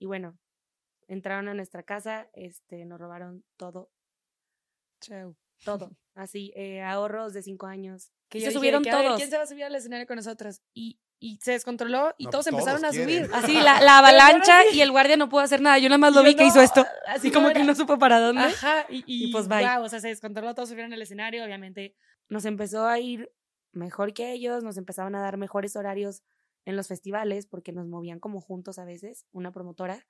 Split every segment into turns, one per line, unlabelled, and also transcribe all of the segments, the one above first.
Y bueno, entraron a nuestra casa, este, nos robaron todo,
Chau.
todo. Así, eh, ahorros de cinco años.
Que
se
dije
subieron
que, a ver,
todos.
¿Quién se va a subir al escenario con nosotros? Y, y se descontroló y
No,
todos
pues
empezaron
todos
a subir.
quieren.
Así, la, la avalancha y el guardia no pudo hacer nada. Yo nada más lo vi que hizo esto.
así
Así como
no
que no supo para dónde.
Ajá, y, y,
Y pues, bye.
o sea, se descontroló, todos subieron al escenario, obviamente.
Nos empezó a ir mejor que ellos, nos empezaban a dar mejores horarios en los festivales porque nos movían como juntos a veces, una promotora.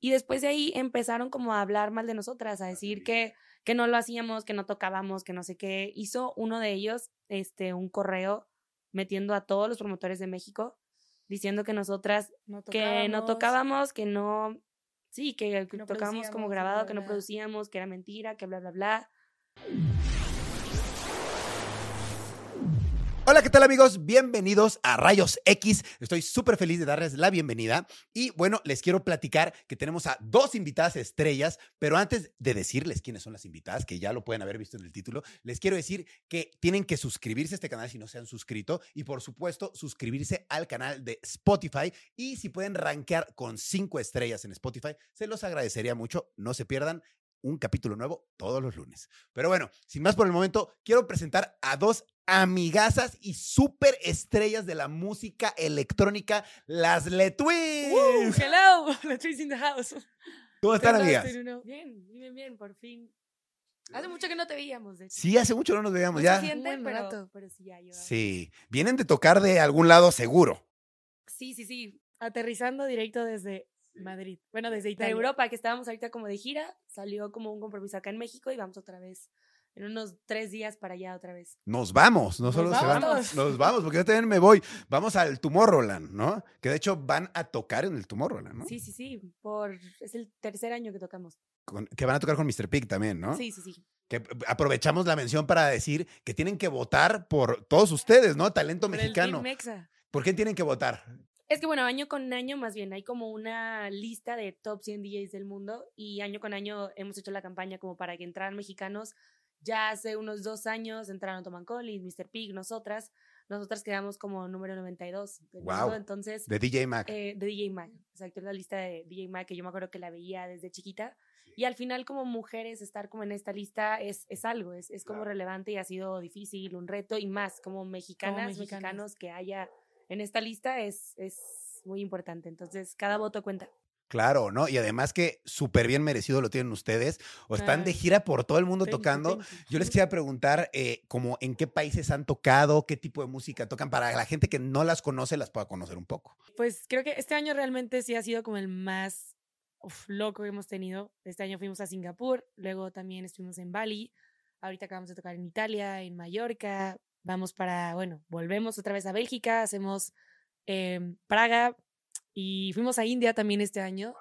Y después de ahí empezaron como a hablar mal de nosotras, a decir que, que no lo hacíamos, que no tocábamos, que no sé qué. Hizo uno de ellos este, un correo metiendo a todos los promotores de México diciendo que nosotras
No
que no tocábamos, que no, sí, que,
Que no
tocábamos como grabado, que no producíamos, que era mentira, que bla, bla, bla.
Hola, ¿qué tal amigos? Bienvenidos a Rayos X. Estoy súper feliz de darles la bienvenida. Y bueno, les quiero platicar que tenemos a dos invitadas estrellas, pero antes de decirles quiénes son las invitadas, que ya lo pueden haber visto en el título, les quiero decir que tienen que suscribirse a este canal si no se han suscrito y por supuesto suscribirse al canal de Spotify y si pueden rankear con cinco estrellas en Spotify, se los agradecería mucho. No se pierdan un capítulo nuevo todos los lunes. Pero bueno, sin más por el momento, quiero presentar a dos amigazas y súper estrellas de la música electrónica, las Le Twins.
¡Uh! hello, trees in the house.
¿Cómo están, amigas?
Bien, bien, bien, por fin.
Hace mucho que no te veíamos, de hecho.
Sí, hace mucho no nos veíamos ya.
siente, pero, pero sí, ya llevamos.
Sí, vienen de tocar de algún lado seguro.
Sí, sí, sí.
Aterrizando directo desde Madrid. Bueno, desde
De
Italia.
Europa, que estábamos ahorita como de gira, salió como un compromiso acá en México y vamos otra vez en unos tres días para allá otra vez.
Nos vamos, no
Nos
solo se van,
vamos.
nos vamos, porque yo también me voy. Vamos al Tomorrowland, ¿no? Que de hecho van a tocar en el Tomorrowland, ¿no?
Sí, sí, sí. Por, es el tercer año que tocamos.
Con- que van a tocar con Mr. Pig también, ¿no?
Sí, sí, sí.
Que aprovechamos la mención para decir que tienen que votar por todos ustedes, ¿no? Talento
Por el
mexicano.
Team Mexa.
¿Por qué tienen que votar?
Es que bueno, año con año más bien hay como una lista de top 100 DJs del mundo y año con año hemos hecho la campaña como para que entraran mexicanos. Ya hace unos dos años entraron Toman Collins, Mr. Pig, nosotras. Nosotras quedamos como número 92 del
Guau.
mundo. Entonces,
De DJ Mac.
eh, de DJ Mag. Exacto, es la lista de DJ Mag que yo me acuerdo que la veía desde chiquita. Y al final, como mujeres, estar como en esta lista es, es algo, es, es como
Claro.
relevante y ha sido difícil, un reto y más, como mexicanas,
mexicanas.
mexicanos que haya en esta lista es, es muy importante. Entonces, cada voto cuenta.
Claro, ¿no? Y además que súper bien merecido lo tienen ustedes. O están de gira por todo el mundo
Thank
tocando.
thank.
Yo les quería preguntar, eh, como en qué países han tocado, qué tipo de música tocan, para la gente que no las conoce, las pueda conocer un poco.
Pues creo que este año realmente sí ha sido como el más uf, loco que hemos tenido. Este año fuimos a Singapur, luego también estuvimos en Bali, ahorita acabamos de tocar en Italia, en Mallorca, vamos para, bueno, volvemos otra vez a Bélgica, hacemos em, Praga y fuimos a India también este año,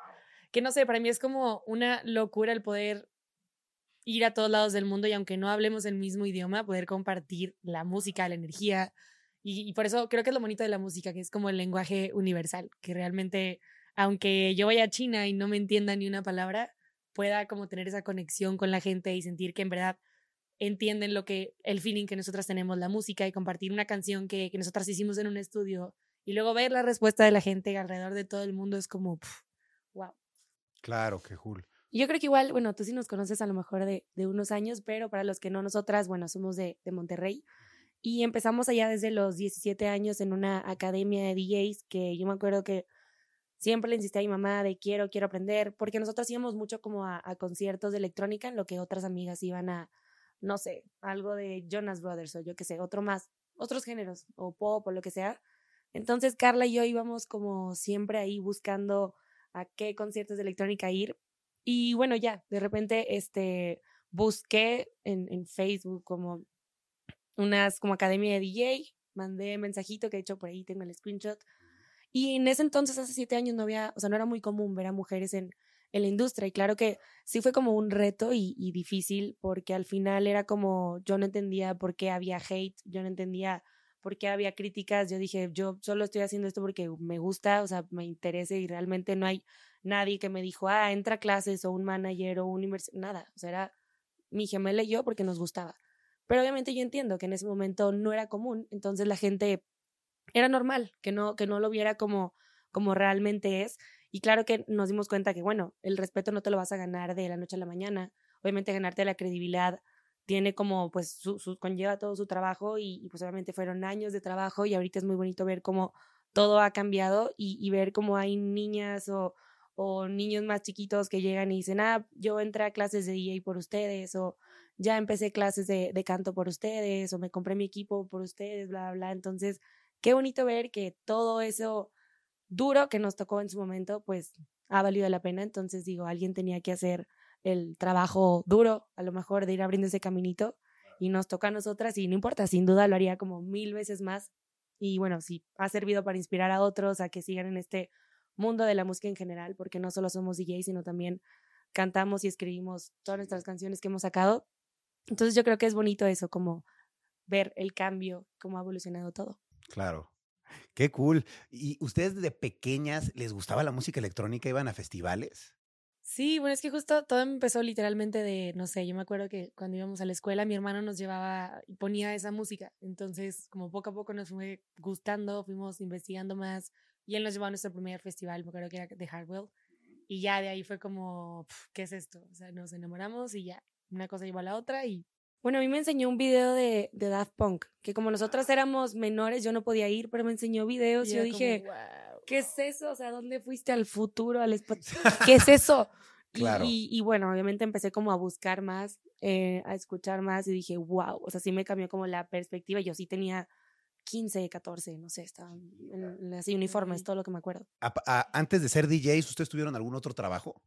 que no sé, para mí es como una locura el poder ir a todos lados del mundo y aunque no hablemos el mismo idioma, poder compartir la música, la energía. Y, y por eso creo que es lo bonito de la música, que es como el lenguaje universal, que realmente, aunque yo vaya a China y no me entienda ni una palabra, pueda como tener esa conexión con la gente y sentir que en verdad entienden lo que, el feeling que nosotras tenemos, la música y compartir una canción que, que nosotras hicimos en un estudio y luego ver la respuesta de la gente alrededor de todo el mundo es como, pf, wow.
Claro, qué cool.
Yo creo que igual, bueno, tú sí nos conoces a lo mejor de, de unos años, pero para los que no, nosotras, bueno, somos de, de Monterrey. Y empezamos allá desde los 17 años en una academia de DJs que yo me acuerdo que siempre le insistí a mi mamá de quiero, quiero aprender, porque nosotros íbamos mucho como a, a conciertos de electrónica en lo que otras amigas iban a, no sé, algo de Jonas Brothers o yo qué sé, otro más, otros géneros o pop o lo que sea. Entonces Carla y yo íbamos como siempre ahí buscando a qué conciertos de electrónica ir. Y bueno, ya, de repente este, busqué en, en Facebook como unas como academia de DJ, mandé mensajito que de hecho por ahí tengo el screenshot. Y en ese entonces, hace siete años, no había, o sea, no era muy común ver a mujeres en, en la industria. Y claro que sí fue como un reto y, difícil porque al final era como, yo no entendía por qué había hate, yo no entendía por qué había críticas. Yo dije, yo solo estoy haciendo esto porque me gusta, o sea, me interesa y realmente no hay nadie que me dijo, ah, entra a clases o un manager o un nada. O sea, era mi gemela y yo porque nos gustaba. Pero obviamente yo entiendo que en ese momento no era común, entonces la gente era normal que no, que no lo viera como, como realmente es. Y claro que nos dimos cuenta que, bueno, el respeto no te lo vas a ganar de la noche a la mañana. Obviamente ganarte la credibilidad tiene como, pues, su, conlleva todo su trabajo y, pues obviamente fueron años de trabajo y ahorita es muy bonito ver cómo todo ha cambiado y, ver cómo hay niñas o, niños más chiquitos que llegan y dicen, ah, yo entré a clases de DJ por ustedes o ya empecé clases de, de canto por ustedes o me compré mi equipo por ustedes, bla, bla. Entonces, qué bonito ver que todo eso duro que nos tocó en su momento, pues ha valido la pena. Entonces, digo, alguien tenía que hacer el trabajo duro, a lo mejor de ir abriendo ese caminito y nos toca a nosotras y no importa, sin duda lo haría como mil veces más. Y bueno, sí, ha servido para inspirar a otros a que sigan en este mundo de la música en general, porque no solo somos DJs, sino también cantamos y escribimos todas nuestras canciones que hemos sacado. Entonces yo creo que es bonito eso, como ver el cambio, cómo ha evolucionado todo.
Claro. Qué cool. ¿Y ustedes de pequeñas les gustaba la música electrónica? ¿Iban a festivales?
Sí, bueno, es que justo todo empezó literalmente de, no sé, yo me acuerdo que cuando íbamos a la escuela mi hermano nos llevaba y ponía esa música. Entonces, como poco a poco nos fue gustando, fuimos investigando más y él nos llevó a nuestro primer festival, me acuerdo que era de Hardwell. Y ya de ahí fue como, ¿qué es esto? O sea, nos enamoramos y ya, una cosa llevó a la otra y
bueno, a mí me enseñó un video de, de Daft Punk, que como nosotras éramos menores, yo no podía ir, pero me enseñó videos y, yo dije, wow. ¿qué es eso? O sea, ¿dónde fuiste al futuro? Al ¿Qué es eso? Claro. Y, y, y, bueno, obviamente empecé como a buscar más, eh, a escuchar más y dije, wow, o sea, sí me cambió como la perspectiva. Yo sí tenía 15, 14, no sé, estaban en, en así uniformes, todo lo que me acuerdo.
A, a, antes de ser DJs, ¿ustedes tuvieron algún otro trabajo?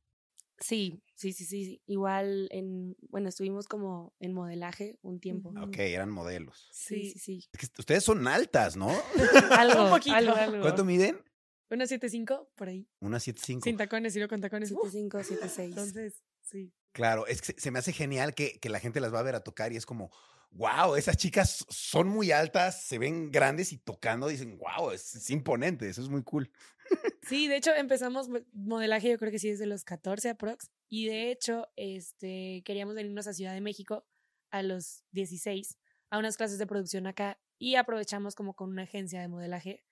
Sí, sí, sí, sí. Igual en, bueno, estuvimos como en modelaje un tiempo.
Ok, eran modelos.
Sí, sí, sí.
Es que ustedes son altas, ¿no?
algo,
un poquito.
algo, algo.
¿Cuánto miden?
Una 7.5, por ahí.
Una 7.5.
Sin tacones, y no con tacones.
7.5, 7.6.
Entonces, sí.
Claro, es que se me hace genial que, que la gente las va a ver a tocar y es como, wow, esas chicas son muy altas, se ven grandes y tocando dicen, wow, es, es imponente, eso es muy cool.
Sí, de hecho empezamos modelaje yo creo que sí desde los 14 aprox y de hecho este queríamos venirnos a Ciudad de México a los 16 a unas clases de producción acá y aprovechamos como con una agencia de modelaje.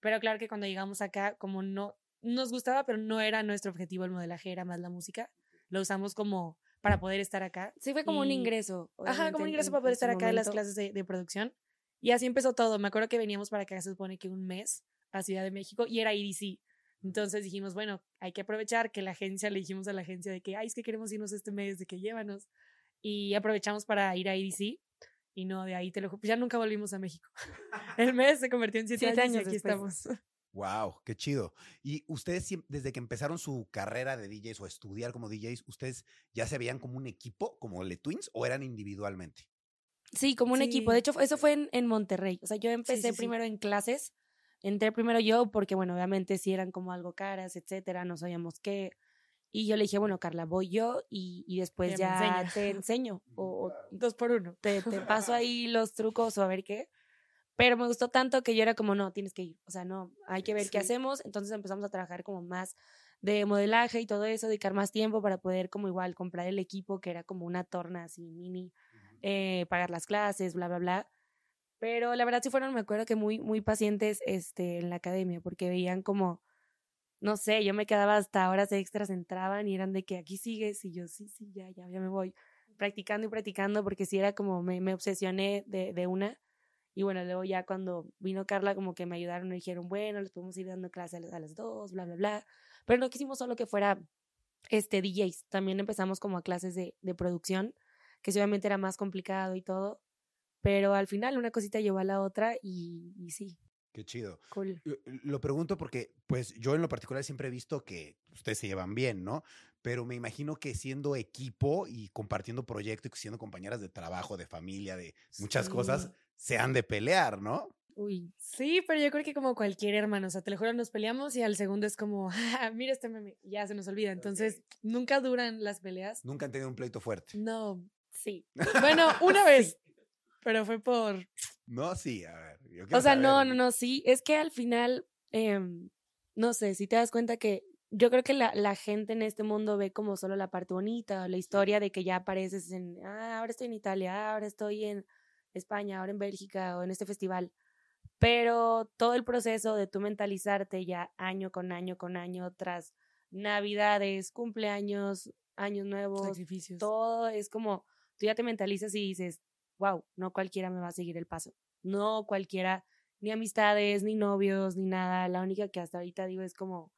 Pero claro que cuando llegamos acá como no nos gustaba, pero no era nuestro objetivo el modelaje, era más la música. Lo usamos como para poder estar acá.
Sí, fue como y, un ingreso.
Ajá, como un ingreso en, para poder estar acá en las clases de, de producción. Y así empezó todo. Me acuerdo que veníamos para acá, se supone que un mes a Ciudad de México y era EDC. Entonces dijimos, bueno, hay que aprovechar que la agencia, le dijimos a la agencia de que, ay, es que queremos irnos este mes, de que llévanos. Y aprovechamos para ir a EDC. Y no, de ahí te lo ya nunca volvimos a México. El mes se convirtió en siete, siete años, años, y aquí después. estamos.
Wow, qué chido. Y ustedes, desde que empezaron su carrera de DJs o estudiar como DJs, ¿ustedes ya se veían como un equipo, como Le Twins, o eran individualmente?
Sí, como un sí. equipo. De hecho, eso fue en, en, Monterrey. O sea, yo empecé sí, sí, primero en clases. Entré primero yo porque, bueno, obviamente si eran como algo caras, etcétera, no sabíamos qué. Y yo le dije, bueno, Carla, voy yo y, y después ya, ya te enseño. O, o,
dos por uno.
Te, te paso ahí los trucos o a ver qué. Pero me gustó tanto que yo era como, no, tienes que ir. O sea, no, hay que ver sí. qué hacemos. Entonces empezamos a trabajar como más de modelaje y todo eso, dedicar más tiempo para poder como igual comprar el equipo, que era como una torna así mini, eh, pagar las clases, bla, bla, bla. Pero la verdad sí fueron, me acuerdo que muy, muy pacientes este, en la academia, porque veían como, no sé, yo me quedaba hasta horas extras, entraban y eran de que aquí sigues y yo, sí, sí, ya, ya, ya me voy. Practicando y practicando, porque sí era como, me, me obsesioné de, de una. Y bueno, luego ya cuando vino Carla, como que me ayudaron, me dijeron, bueno, les podemos ir dando clases a las dos, bla, bla, bla. Pero no quisimos solo que fuera este DJs, también empezamos como a clases de, de producción, que obviamente era más complicado y todo. Pero al final una cosita llevó a la otra y, y sí.
Qué chido.
Cool.
Lo pregunto porque, pues, yo en lo particular siempre he visto que ustedes se llevan bien, ¿no? Pero me imagino que siendo equipo y compartiendo proyectos y siendo compañeras de trabajo, de familia, de muchas sí. cosas, se han de pelear, ¿no?
Uy, sí, pero yo creo que como cualquier hermano, o sea, te lo juro, nos peleamos y al segundo es como, ah, mira este meme, ya se nos olvida. Entonces, nunca duran las peleas.
Nunca han tenido un pleito fuerte.
No, sí. Bueno, una vez, pero fue por...
No, sí, a ver. yo
O sea, no,
saber.
no, no, sí. Es que al final, em, no sé, si te das cuenta que yo creo que la, la gente en este mundo ve como solo la parte bonita, la historia de que ya apareces en, ah, ahora estoy en Italia, ahora estoy en España, ahora en Bélgica o en este festival. Pero todo el proceso de tú mentalizarte ya año con año con año tras navidades, cumpleaños, años nuevos,
Sacrificios.
todo es como, tú ya te mentalizas y dices, wow, no cualquiera me va a seguir el paso. No cualquiera, ni amistades, ni novios, ni nada. La única que hasta ahorita digo es como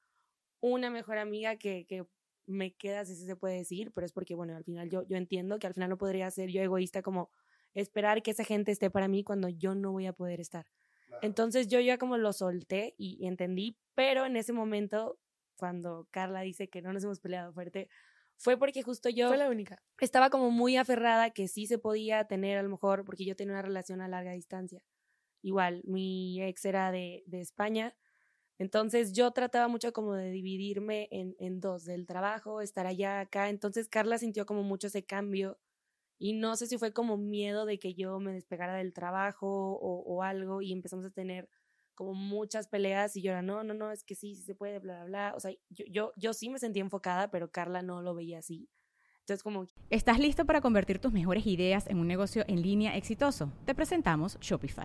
una mejor amiga que, que me queda, si se puede decir, pero es porque, bueno, al final yo, yo entiendo que al final no podría ser yo egoísta como esperar que esa gente esté para mí cuando yo no voy a poder estar. Entonces yo ya como lo solté y, y entendí, pero en ese momento, cuando Carla dice que no nos hemos peleado fuerte, fue porque justo yo
Fue la única.
estaba como muy aferrada que sí se podía tener a lo mejor, porque yo tenía una relación a larga distancia. Igual, mi ex era de, de España, entonces yo trataba mucho como de dividirme en, en dos, del trabajo, estar allá, acá. Entonces Carla sintió como mucho ese cambio y no sé si fue como miedo de que yo me despegara del trabajo o, algo y empezamos a tener como muchas peleas y yo era, no, no, no, es que sí, sí se puede, bla, bla, bla. O sea, yo, yo, yo sí me sentía enfocada, pero Carla no lo veía así. Entonces como
¿Estás listo para convertir tus mejores ideas en un negocio en línea exitoso? Te presentamos Shopify.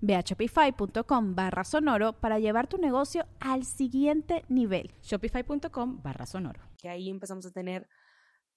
Ve a shopify.com barra sonoro para llevar tu negocio al siguiente nivel. Shopify.com barra sonoro.
que ahí empezamos a tener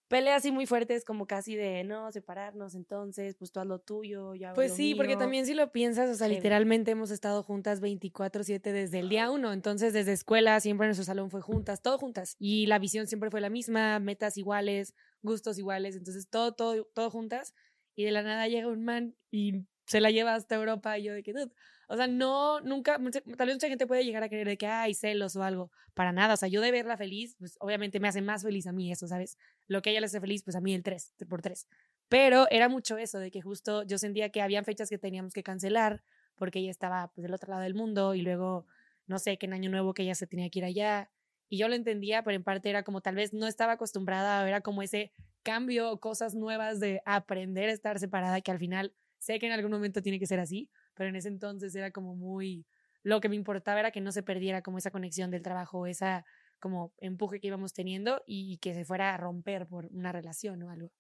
peleas así muy fuertes, como casi de no separarnos, entonces, pues tú haz lo tuyo, yo hago
Pues
lo
sí, porque
mío.
también si lo piensas, o sea,
Heavy.
literalmente hemos estado juntas 24/7 desde el día uno, entonces desde escuela siempre nuestro salón fue juntas, todo juntas, y la visión siempre fue la misma, metas iguales, gustos iguales, entonces todo, todo, todo juntas, y de la nada llega un man y se la lleva hasta Europa y yo de que, "Dude", o sea, no, nunca, tal vez mucha gente puede llegar a creer de que hay celos o algo, para nada, o sea, yo de verla feliz, pues obviamente me hace más feliz a mí eso, ¿sabes? Lo que a ella le hace feliz, pues a mí el 3, por 3. Pero era mucho eso, de que justo yo sentía que habían fechas que teníamos que cancelar porque ella estaba pues del otro lado del mundo y luego, no sé, que en Año Nuevo que ella se tenía que ir allá. Y yo lo entendía, pero en parte era como tal vez no estaba acostumbrada, era como ese cambio, cosas nuevas de aprender a estar separada, que al final sé que en algún momento tiene que ser así, pero en ese entonces era como muy, lo que me importaba era que no se perdiera como esa conexión del trabajo, esa como empuje que íbamos teniendo y que se fuera a romper por una relación o algo.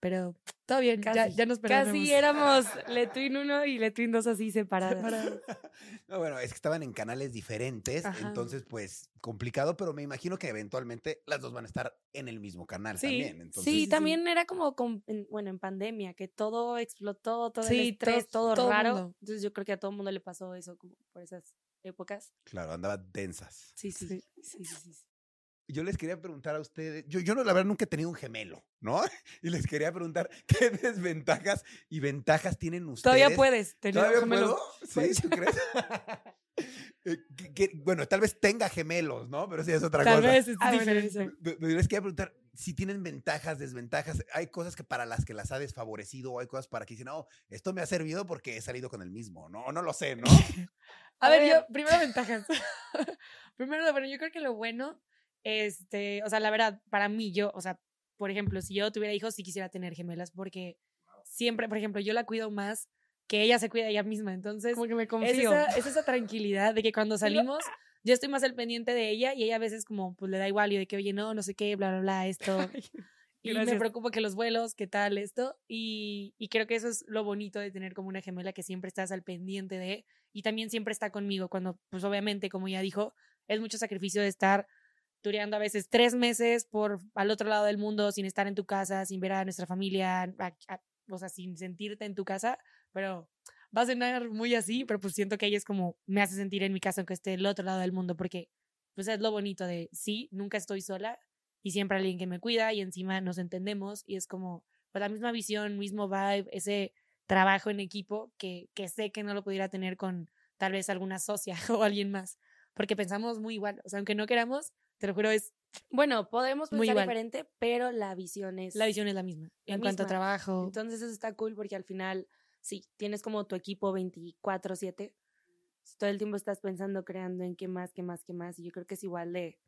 Pero todo bien, ya,
Casi,
ya nos
Casi
perdonamos.
éramos Letwin 1 y Letwin 2 así separadas.
No, bueno, es que estaban en canales diferentes,
Ajá.
entonces pues complicado, pero me imagino que eventualmente las dos van a estar en el mismo canal
Sí,
también. Entonces,
sí,
sí, sí.
también era como, con- en- bueno, en pandemia, que todo explotó, todo
Sí,
el estrés,
todo-
raro.
mundo.
Entonces yo creo que a todo el mundo le pasó eso como por esas épocas.
claro, andaban densas.
Sí, sí,
Sí.
sí, sí, sí, sí.
Yo les quería preguntar a ustedes, yo, yo no, la verdad nunca he tenido un gemelo, ¿no? Y les quería preguntar qué desventajas y ventajas tienen ustedes.
Todavía puedes tener
¿Todavía
un gemelo.
puedo? ¿Sí? ¿Tú crees? Eh, que- que- bueno, tal vez tenga gemelos, ¿no? Pero sí es otra
Tal
cosa.
vez es
Ah,
diferente.
Les quería preguntar si tienen ventajas, desventajas. Hay cosas que para las que las ha desfavorecido o hay cosas para que dicen, no, esto me ha servido porque he salido con el mismo, ¿no? No lo sé, ¿no?
A ver, yo, primero ventajas. primero, bueno, yo creo que lo bueno, este, o sea, la verdad, para mí, yo, o sea, por ejemplo, si yo tuviera hijos, sí quisiera tener gemelas, porque siempre, por ejemplo, yo la cuido más que ella se cuida a ella misma. Entonces,
Como que me
es
confío.
esa, es esa tranquilidad de que cuando salimos, yo estoy más al pendiente de ella y ella a veces como, pues le da igual y de que, oye, no, no sé qué, bla, bla, bla, esto. y me preocupo que los vuelos, qué tal esto. Y, y creo que eso es lo bonito de tener como una gemela que siempre estás al pendiente de y también siempre está conmigo cuando, pues obviamente, como ya dijo, es mucho sacrificio de estar tureando a veces tres meses por al otro lado del mundo sin estar en tu casa, sin ver a nuestra familia, o sea, sin sentirte en tu casa, pero va a sonar muy así, pero pues siento que ella es como me hace sentir en mi casa aunque esté del otro lado del mundo, porque pues es lo bonito de sí, nunca estoy sola y siempre hay alguien que me cuida y encima nos entendemos y es como pues, la misma visión, mismo vibe, ese trabajo en equipo que, que sé que no lo pudiera tener con tal vez alguna socia o alguien más, porque pensamos muy igual, o sea, aunque no queramos, te lo juro, es
bueno, podemos pensar diferente, pero la visión es
la visión es la misma en cuanto a trabajo.
Entonces eso está cool porque al final sí, tienes como tu equipo 24/7. Todo el tiempo estás pensando, creando en qué más, qué más, qué más. Y yo creo que es igual de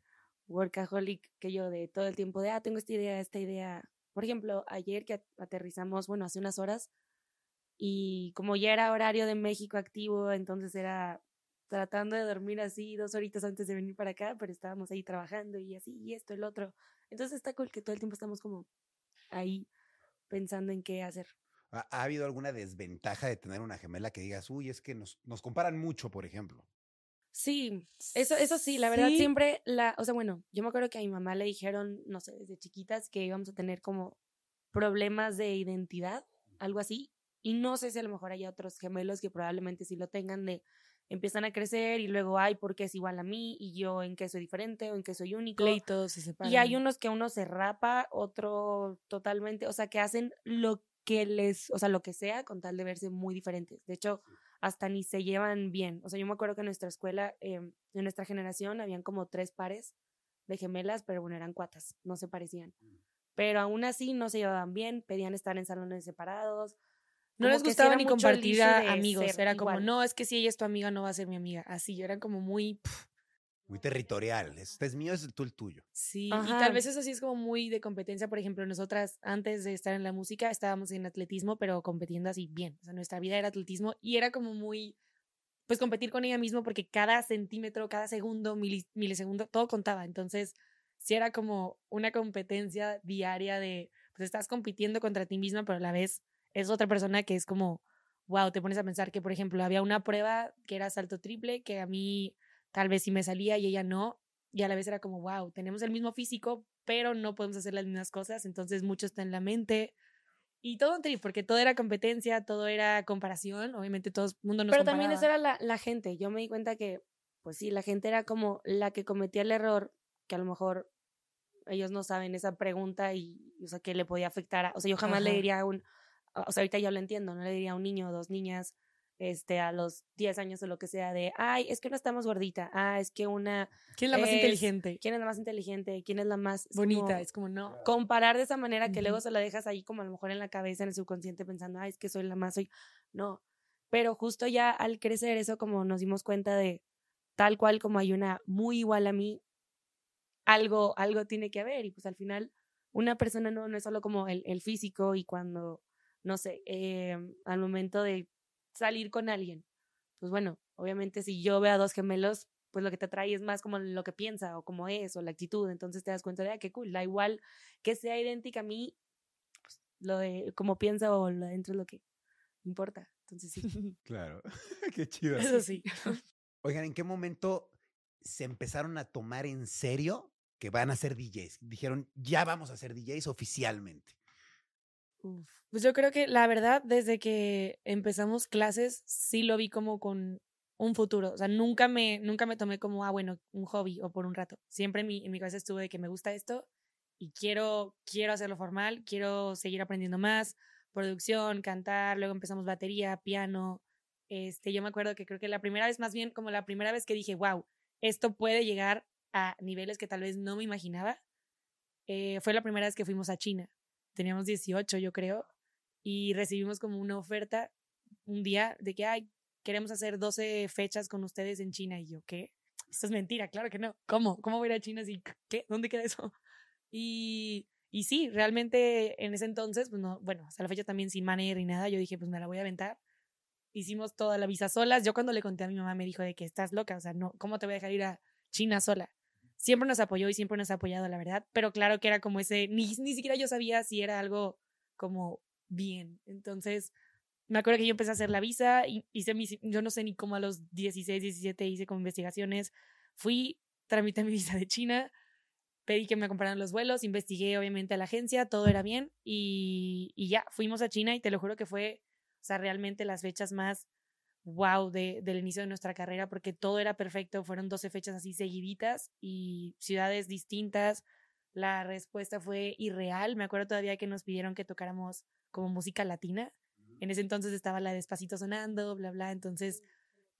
workaholic que yo, de todo el tiempo de, ah, tengo esta idea, esta idea. Por ejemplo, ayer que aterrizamos, bueno, hace unas horas, y como ya era horario de México activo, entonces era tratando de dormir así dos horitas antes de venir para acá, pero estábamos ahí trabajando y así, y esto, el otro. Entonces está cool que todo el tiempo estamos como ahí pensando en qué hacer.
¿Ha, habido alguna desventaja de tener una gemela que digas, uy, es que nos, nos comparan mucho, por ejemplo?
Sí, eso, eso sí, la verdad siempre la, o sea, bueno, yo me acuerdo que a mi mamá le dijeron, no sé, desde chiquitas que íbamos a tener como problemas de identidad, algo así, y no sé si a lo mejor hay otros gemelos que probablemente sí lo tengan de empiezan a crecer y luego, hay porque es igual a mí y yo en qué soy diferente o en qué soy único.
Pleitos se separan.
Y hay unos que uno se rapa, otro totalmente, o sea, que hacen lo que les, o sea, lo que sea con tal de verse muy diferentes. De hecho, hasta ni se llevan bien. O sea, yo me acuerdo que en nuestra escuela, eh, en nuestra generación, habían como tres pares de gemelas, pero bueno, eran cuatas, no se parecían. Mm. Pero aún así no se llevaban bien, pedían estar en salones separados,
no les gustaba ni compartir a amigos. Era como, no, es que si ella es tu amiga, no va a ser mi amiga. Así, yo era como muy.
Muy territorial. Este es mío, es tú el tuyo.
Sí, y tal vez eso sí es como muy de competencia. Por ejemplo, nosotras antes de estar en la música estábamos en atletismo, pero competiendo así bien. O sea, nuestra vida era atletismo y era como muy, pues competir con ella mismo porque cada centímetro, cada segundo, milisegundo, todo contaba. Entonces, sí era como una competencia diaria de, pues estás compitiendo contra ti misma, pero a la vez es otra persona que es como, wow, te pones a pensar que, por ejemplo, había una prueba que era salto triple, que a mí tal vez sí me salía y ella no, y a la vez era como, wow, tenemos el mismo físico, pero no podemos hacer las mismas cosas, entonces mucho está en la mente. Y todo un trip, porque todo era competencia, todo era comparación, obviamente todo el mundo nos
Pero también eso era la, la gente, yo me di cuenta que, pues sí, la gente era como la que cometía el error, que a lo mejor ellos no saben esa pregunta y, o sea, que le podía afectar a, o sea, yo jamás le diría a un, o sea, ahorita ya lo entiendo, no le diría a un niño o dos niñas, este, a los 10 años o lo que sea, de, ay, es que no estamos gordita, ah, es que una...
¿Quién es la más inteligente?
¿Quién es la más inteligente? ¿Quién es la más...
Bonita, es como, no.
Comparar de esa manera que luego se la dejas ahí como a lo mejor en la cabeza, en el subconsciente, pensando, ay, es que soy la más, soy... No, pero justo ya al crecer eso, como nos dimos cuenta de, tal cual como hay una muy igual a mí, algo, algo tiene que haber, y pues al final una persona no, no es solo como el, el físico y cuando no sé, eh, al momento de salir con alguien. Pues bueno, obviamente si yo veo a dos gemelos, pues lo que te atrae es más como lo que piensa o como es o la actitud. Entonces te das cuenta de, ah, qué cool, da igual que sea idéntica a mí, pues lo de cómo piensa o lo de dentro es lo que importa. Entonces sí.
Claro, qué chido.
Eso sí.
Oigan, ¿en qué momento se empezaron a tomar en serio que van a ser DJs? Dijeron, ya vamos a ser DJs oficialmente.
Pues yo creo que la verdad, desde que empezamos clases, sí lo vi como con un futuro. O sea, nunca me, nunca me tomé como, ah, bueno, un hobby o por un rato. Siempre en mi, en mi cabeza estuvo de que me gusta esto y quiero, quiero hacerlo formal, quiero seguir aprendiendo más, producción, cantar, luego empezamos batería, piano. Este, yo me acuerdo que creo que la primera vez, más bien como la primera vez que dije, wow, esto puede llegar a niveles que tal vez no me imaginaba, eh, fue la primera vez que fuimos a China teníamos 18 yo creo, y recibimos como una oferta un día de que, ay, queremos hacer 12 fechas con ustedes en China. Y yo, ¿qué? Esto es mentira, claro que no. ¿Cómo? ¿Cómo voy a ir a China así? ¿Qué? ¿Dónde queda eso? Y, y sí, realmente en ese entonces, pues no, bueno, hasta la fecha también sin manager ni nada, yo dije, pues me la voy a aventar. Hicimos toda la visa solas. Yo cuando le conté a mi mamá me dijo de que estás loca, o sea, no, ¿cómo te voy a dejar ir a China sola? Siempre nos apoyó y siempre nos ha apoyado, la verdad, pero claro que era como ese, ni, ni siquiera yo sabía si era algo como bien. Entonces, me acuerdo que yo empecé a hacer la visa, hice mi, yo no sé ni cómo a los 16, 17 hice como investigaciones, fui, tramité mi visa de China, pedí que me compraran los vuelos, investigué obviamente a la agencia, todo era bien y, y ya, fuimos a China y te lo juro que fue, o sea, realmente las fechas más wow de, del inicio de nuestra carrera porque todo era perfecto, fueron 12 fechas así seguiditas y ciudades distintas. La respuesta fue irreal. Me acuerdo todavía que nos pidieron que tocáramos como música latina. En ese entonces estaba la despacito sonando, bla, bla. Entonces,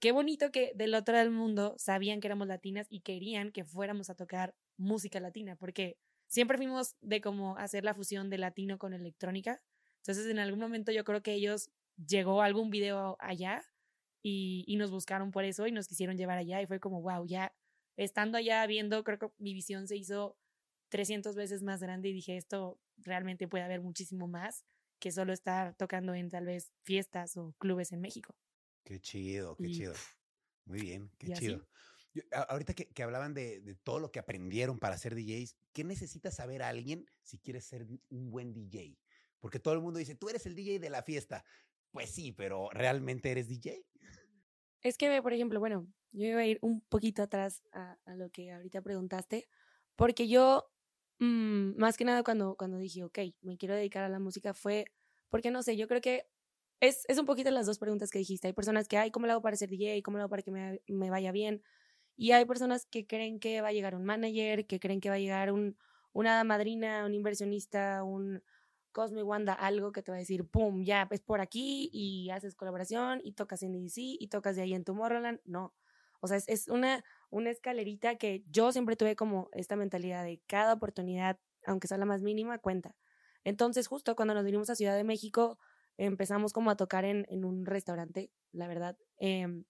qué bonito que del otro lado del mundo sabían que éramos latinas y querían que fuéramos a tocar música latina, porque siempre fuimos de como hacer la fusión de latino con electrónica. Entonces, en algún momento yo creo que ellos llegó algún video allá y, y, nos buscaron por eso y nos quisieron llevar allá y fue como, wow, ya estando allá viendo, creo que mi visión se hizo 300 veces más grande y dije, esto realmente puede haber muchísimo más que solo estar tocando en tal vez fiestas o clubes en México.
Qué chido, qué y, chido. Muy bien, qué chido. Yo, ahorita que, que hablaban de, de, todo lo que aprendieron para ser DJs, ¿qué necesita saber alguien si quiere ser un buen DJ? Porque todo el mundo dice, tú eres el DJ de la fiesta. Pues sí, pero ¿realmente eres DJ?
Es que, por ejemplo, bueno, yo iba a ir un poquito atrás a, lo que ahorita preguntaste, porque yo, mmm, más que nada cuando, cuando dije, ok, me quiero dedicar a la música, fue porque no sé, yo creo que es, es un poquito las dos preguntas que dijiste. Hay personas que, ay, ¿cómo lo hago para ser DJ? ¿Cómo lo hago para que me, me vaya bien? Y hay personas que creen que va a llegar un manager, que creen que va a llegar un, una madrina, un inversionista, un, Cosmo y Wanda algo que te va a decir, pum, ya, es por aquí y haces colaboración y tocas en EDC y tocas de ahí en Tomorrowland. No. O sea, es, una, una escalerita que yo siempre tuve como esta mentalidad de cada oportunidad, aunque sea la más mínima, cuenta. Entonces, justo cuando nos vinimos a Ciudad de México, empezamos como a tocar en, en un restaurante, la verdad. Eh,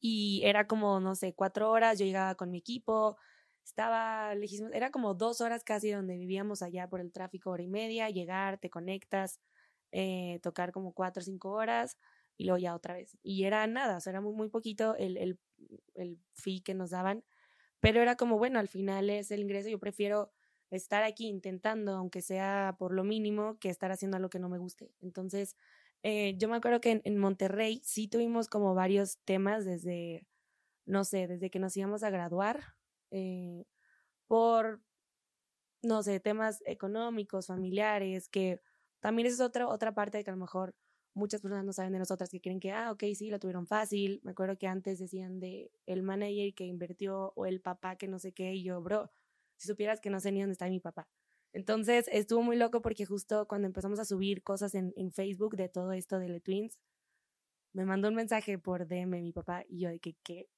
y era como, no sé, cuatro horas, yo llegaba con mi equipo, estaba lejísimo, era como dos horas casi donde vivíamos allá por el tráfico, hora y media, llegar, te conectas, eh, tocar como cuatro o cinco horas y luego ya otra vez. Y era nada, o sea, era muy, muy poquito el, el, el fee que nos daban, pero era como, bueno, al final es el ingreso, yo prefiero estar aquí intentando, aunque sea por lo mínimo, que estar haciendo algo que no me guste. Entonces, eh, yo me acuerdo que en, en Monterrey sí tuvimos como varios temas desde, no sé, desde que nos íbamos a graduar, eh, por, no sé, temas económicos, familiares, que también es otra, otra parte de que a lo mejor muchas personas no saben de nosotras que creen que, ah, ok, sí, lo tuvieron fácil. Me acuerdo que antes decían de el manager que invirtió o el papá que no sé qué, y yo, bro, si supieras que no sé ni dónde está mi papá. Entonces estuvo muy loco porque justo cuando empezamos a subir cosas en, en Facebook de todo esto de The Twins, me mandó un mensaje por DM mi papá y yo de que, ¿qué?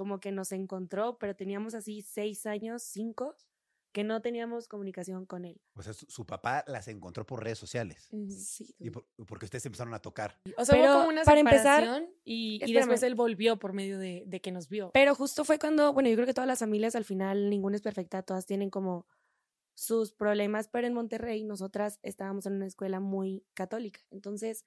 Como que nos encontró, pero teníamos así seis años, cinco, que no teníamos comunicación con él.
O sea, su, su papá las encontró por redes sociales.
Sí.
Y por, porque ustedes empezaron a tocar.
O sea,
Pero
hubo como una
para
separación
empezar,
y, después él volvió por medio de, de que nos vio.
Pero justo fue cuando, bueno, yo creo que todas las familias al final, ninguna es perfecta, todas tienen como sus problemas, pero en Monterrey nosotras estábamos en una escuela muy católica. Entonces,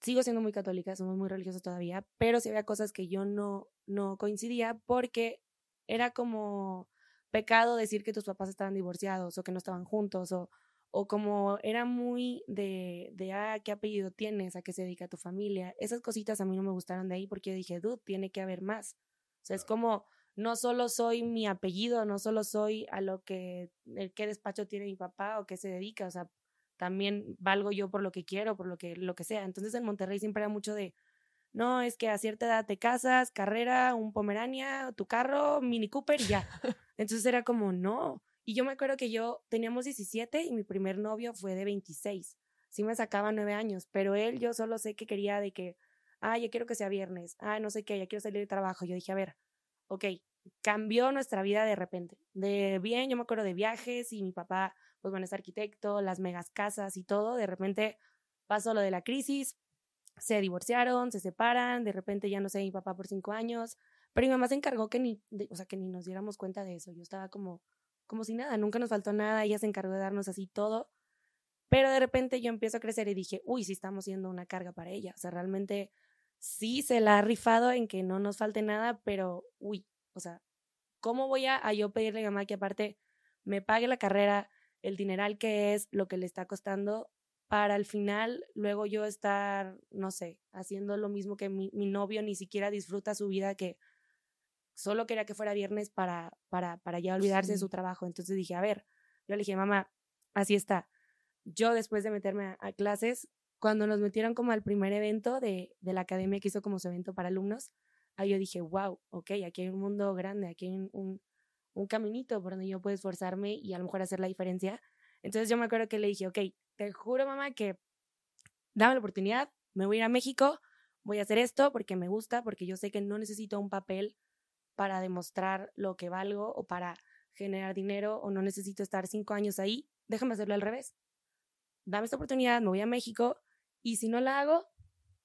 sigo siendo muy católica, somos muy religiosos todavía, pero sí había cosas que yo no, no coincidía porque era como pecado decir que tus papás estaban divorciados o que no estaban juntos o, o como era muy de, de, ah, ¿qué apellido tienes? ¿A qué se dedica tu familia? Esas cositas a mí no me gustaron de ahí porque yo dije, dude, tiene que haber más. O sea, es como, no solo soy mi apellido, no solo soy a lo que, el qué despacho tiene mi papá o qué se dedica, o sea, también valgo yo por lo que quiero, por lo que, lo que sea. Entonces en Monterrey siempre era mucho de, no, es que a cierta edad te casas, carrera, un Pomerania, tu carro, Mini Cooper y ya. Entonces era como, no. Y yo me acuerdo que yo teníamos 17 y mi primer novio fue de 26. Sí me sacaba nueve años, pero él yo solo sé que quería de que, ah, ya quiero que sea viernes, ah, no sé qué, ya quiero salir de trabajo. Yo dije, a ver, ok, cambió nuestra vida de repente. De bien, yo me acuerdo de viajes y mi papá, pues bueno, es arquitecto, las megas casas y todo. De repente pasó lo de la crisis, se divorciaron, se separan, de repente ya no sé mi papá por cinco años, pero mi mamá se encargó que ni, de, o sea, que ni nos diéramos cuenta de eso. Yo estaba como, como si nada, nunca nos faltó nada, ella se encargó de darnos así todo. Pero de repente yo empiezo a crecer y dije, uy, sí estamos siendo una carga para ella. O sea, realmente sí se la ha rifado en que no nos falte nada, pero uy, o sea, ¿cómo voy a, a yo pedirle a mi mamá que aparte me pague la carrera, el dineral que es, lo que le está costando, para al final luego yo estar, no sé, haciendo lo mismo que mi, mi novio ni siquiera disfruta su vida, que solo quería que fuera viernes para, para, para ya olvidarse de su trabajo. Entonces dije, a ver, yo le dije, mamá, así está. Yo después de meterme a, a clases, cuando nos metieron como al primer evento de, de la academia que hizo como su evento para alumnos, ahí yo dije, wow, ok, aquí hay un mundo grande, aquí hay un, un, un caminito por donde yo puedo esforzarme y a lo mejor hacer la diferencia. Entonces yo me acuerdo que le dije, ok, te juro mamá que dame la oportunidad, me voy a ir a México, voy a hacer esto porque me gusta, porque yo sé que no necesito un papel para demostrar lo que valgo o para generar dinero o no necesito estar cinco años ahí, déjame hacerlo al revés. Dame esta oportunidad, me voy a México y si no la hago,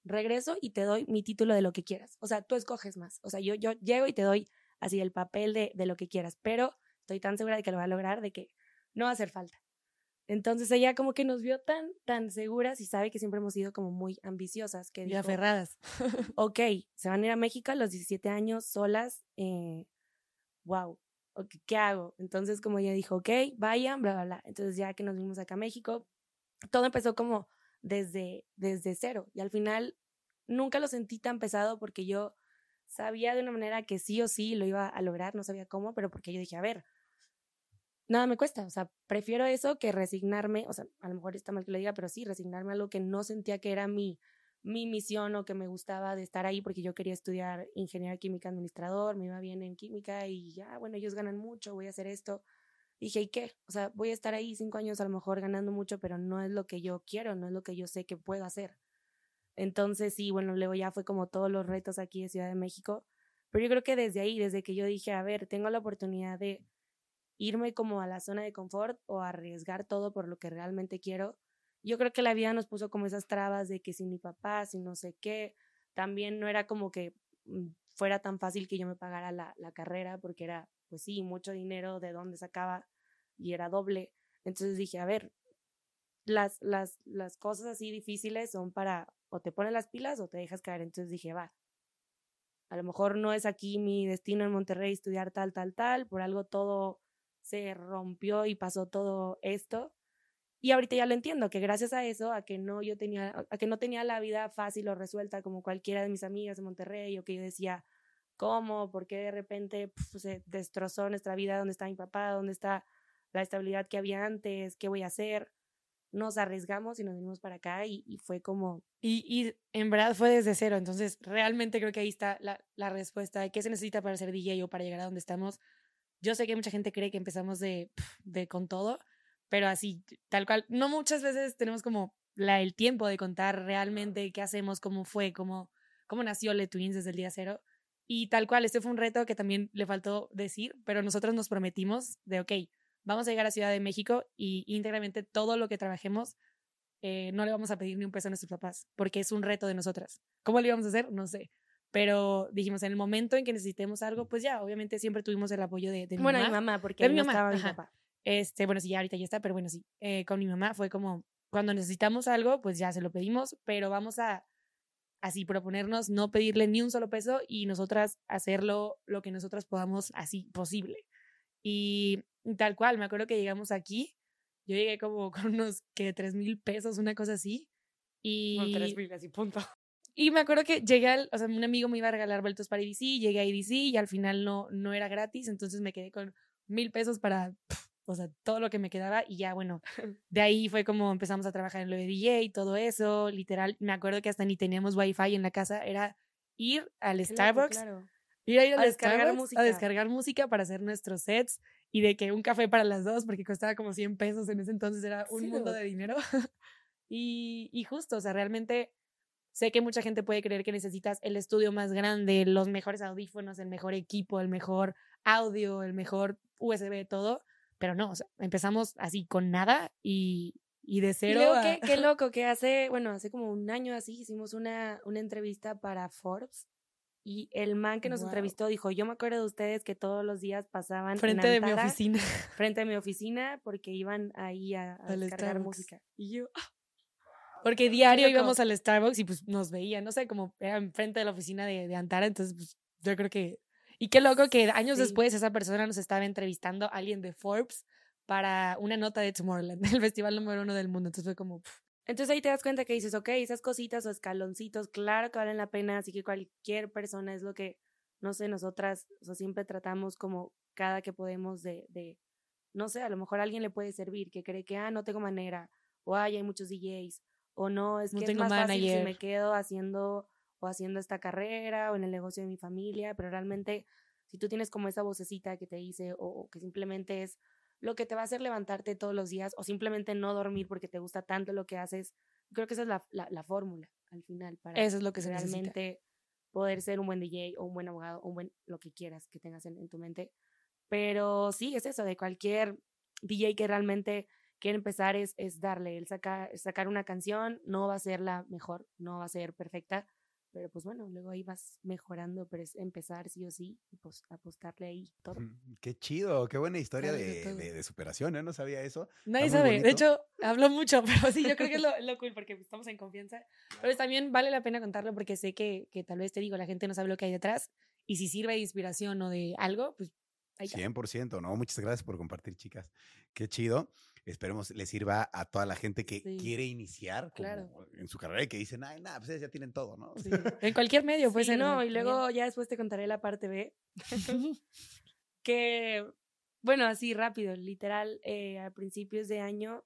regreso y te doy mi título de lo que quieras. O sea, tú escoges más. O sea, yo, yo llego y te doy así el papel de, de lo que quieras, pero estoy tan segura de que lo va a lograr, de que no va a hacer falta. Entonces ella como que nos vio tan, tan seguras y sabe que siempre hemos sido como muy ambiciosas, que
Y
dijo,
aferradas.
ok, se van a ir a México a los 17 años solas, eh, wow, ok, ¿qué hago? Entonces como ella dijo, ok, vayan, bla, bla, bla. Entonces ya que nos vimos acá a México, todo empezó como desde, desde cero y al final nunca lo sentí tan pesado porque yo sabía de una manera que sí o sí lo iba a lograr, no sabía cómo, pero porque yo dije, a ver, nada me cuesta, o sea, prefiero eso que resignarme, o sea, a lo mejor está mal que lo diga, pero sí, resignarme a algo que no sentía que era mi, mi misión o que me gustaba de estar ahí porque yo quería estudiar ingeniería química administrador, me iba bien en química y ya, bueno, ellos ganan mucho, voy a hacer esto. Dije, ¿y qué? O sea, voy a estar ahí cinco años a lo mejor ganando mucho, pero no es lo que yo quiero, no es lo que yo sé que puedo hacer. Entonces, sí, bueno, luego ya fue como todos los retos aquí de Ciudad de México. Pero yo creo que desde ahí, desde que yo dije, a ver, tengo la oportunidad de irme como a la zona de confort o arriesgar todo por lo que realmente quiero, yo creo que la vida nos puso como esas trabas de que si mi papá, si no sé qué, también no era como que mm, fuera tan fácil que yo me pagara la, la carrera porque era, pues sí, mucho dinero de dónde sacaba y era doble. Entonces dije, a ver, las, las, las cosas así difíciles son para o te pones las pilas o te dejas caer. Entonces dije, va, a lo mejor no es aquí mi destino en Monterrey estudiar tal, tal, tal, por algo todo se rompió y pasó todo esto. Y ahorita ya lo entiendo, que gracias a eso, a que no yo tenía, a que no tenía la vida fácil o resuelta como cualquiera de mis amigas de Monterrey, o que yo decía, ¿cómo? ¿Por qué de repente se destrozó nuestra vida? ¿Dónde está mi papá? ¿Dónde está la estabilidad que había antes? ¿Qué voy a hacer? Nos arriesgamos y nos vinimos para acá y, y fue como,
Y, y en verdad fue desde cero. Entonces, realmente creo que ahí está la, la respuesta de qué se necesita para ser DJ o para llegar a donde estamos. Yo sé que mucha gente cree que empezamos de, de con todo, pero así, tal cual. No muchas veces tenemos como la, el tiempo de contar realmente qué hacemos, cómo fue, cómo, cómo nació Le Twins desde el día cero. Y tal cual, este fue un reto que también le faltó decir, pero nosotros nos prometimos de, ok, vamos a llegar a Ciudad de México y íntegramente todo lo que trabajemos eh, no le vamos a pedir ni un peso a nuestros papás, porque es un reto de nosotras. ¿Cómo lo íbamos a hacer? No sé. Pero dijimos, en el momento en que necesitemos algo, pues ya, obviamente siempre tuvimos el apoyo de, de mi
bueno,
mamá.
mi mamá, porque
De mi mamá,
estaba mi
ajá.
papá.
Este, bueno, sí, ya ahorita ya está, pero bueno, sí. Eh, con mi mamá fue como, cuando necesitamos algo, pues ya se lo pedimos, pero vamos a así proponernos no pedirle ni un solo peso y nosotras hacerlo lo que nosotras podamos así posible. Y tal cual, me acuerdo que llegamos aquí, yo llegué como con unos que tres mil pesos, una cosa así. Y,
tres mil, así, punto.
y me acuerdo que llegué al, o sea, un amigo me iba a regalar vueltos para EDC, llegué a EDC y al final no, no era gratis, entonces me quedé con mil pesos para, pf, o sea, todo lo que me quedaba y ya, bueno, de ahí fue como empezamos a trabajar en lo de DJ y todo eso, literal, me acuerdo que hasta ni teníamos wifi en la casa, era ir al Starbucks,
claro.
ir a ir al
A descargar
Starbucks,
música.
a descargar música para hacer nuestros sets y de que un café para las dos, porque costaba como 100 pesos en ese entonces, era un
Sí,
mundo de dinero. y, y justo, o sea, realmente sé que mucha gente puede creer que necesitas el estudio más grande, los mejores audífonos, el mejor equipo, el mejor audio, el mejor USB, todo, pero no, o sea, empezamos así con nada y, y de
Y
cero.
luego,
a-
qué, qué loco, que hace, bueno, hace como un año así, hicimos una, una entrevista para Forbes y el man que nos
Wow.
entrevistó dijo, yo me acuerdo de ustedes que todos los días pasaban en
frente de mi oficina.
frente a mi oficina porque iban ahí a, a
Al
descargar
Starbucks.
música.
Y yo, "Ah". porque diario íbamos al Starbucks y pues nos veían, no sé, como era enfrente de la oficina de, de Antara, entonces pues yo creo que... Y qué loco que años
Sí.
después esa persona nos estaba entrevistando, alguien de Forbes, para una nota de Tomorrowland, el festival número uno del mundo. Entonces fue como,
Entonces ahí te das cuenta que dices, ok, esas cositas o escaloncitos, claro que valen la pena, así que cualquier persona es lo que, no sé, nosotras, o sea, siempre tratamos como cada que podemos de, de, no sé, a lo mejor a alguien le puede servir, que cree que, ah, no tengo manera, o ay, hay muchos DJs, o no, es
No
que
tengo
es más fácil si me quedo haciendo o haciendo esta carrera o en el negocio de mi familia, pero realmente si tú tienes como esa vocecita que te dice o, o que simplemente es lo que te va a hacer levantarte todos los días o simplemente no dormir porque te gusta tanto lo que haces, creo que esa es la, la, la fórmula al final para
eso es lo que se
realmente poder ser un buen DJ o un buen abogado o un buen lo que quieras que tengas en, en tu mente. Pero sí, es eso, de cualquier DJ que realmente quiere empezar es, es darle, el sacar, sacar una canción no va a ser la mejor, no va a ser perfecta, pero pues bueno, luego ahí vas mejorando, pero es empezar sí o sí y pues apostarle ahí todo.
Qué chido, qué buena historia
de
de, de- superación, ¿eh? No sabía eso.
Nadie sabe. De hecho, habló mucho, pero sí, yo creo que es lo, lo cool porque estamos en confianza. Pero también vale la pena contarlo porque sé que, que tal vez te digo, la gente no sabe lo que hay detrás. Y si sirve de inspiración o de algo, pues ahí está.
100%, ¿no? Muchas gracias por compartir, chicas. Qué chido. Esperemos les sirva a toda la gente que
Sí.
quiere iniciar como
Claro.
en su carrera y que dicen, ay, nada, pues ya tienen todo, ¿no?
Sí. En cualquier medio, pues.
Sí, no, y luego ya después te contaré la parte B. que, bueno, así rápido, literal, eh, a principios de año,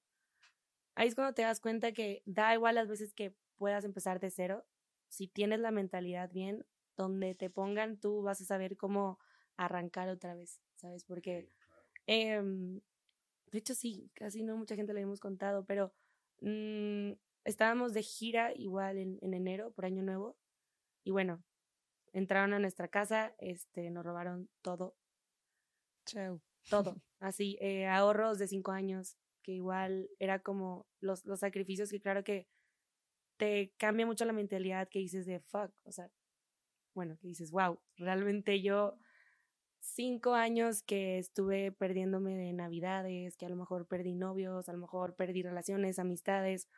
ahí es cuando te das cuenta que da igual las veces que puedas empezar de cero, si tienes la mentalidad bien, donde te pongan tú vas a saber cómo arrancar otra vez, ¿sabes? Porque, em, de hecho sí, casi no mucha gente le hemos contado, pero mm, estábamos de gira igual en, en enero, por Año Nuevo, y bueno, entraron a nuestra casa, este, nos robaron todo,
Chau.
todo, así, eh, ahorros de cinco años, que igual era como los, los sacrificios que claro que te cambia mucho la mentalidad que dices de fuck, o sea, bueno, que dices, wow, realmente yo cinco años que estuve perdiéndome de navidades, que a lo mejor perdí novios, a lo mejor perdí relaciones, amistades,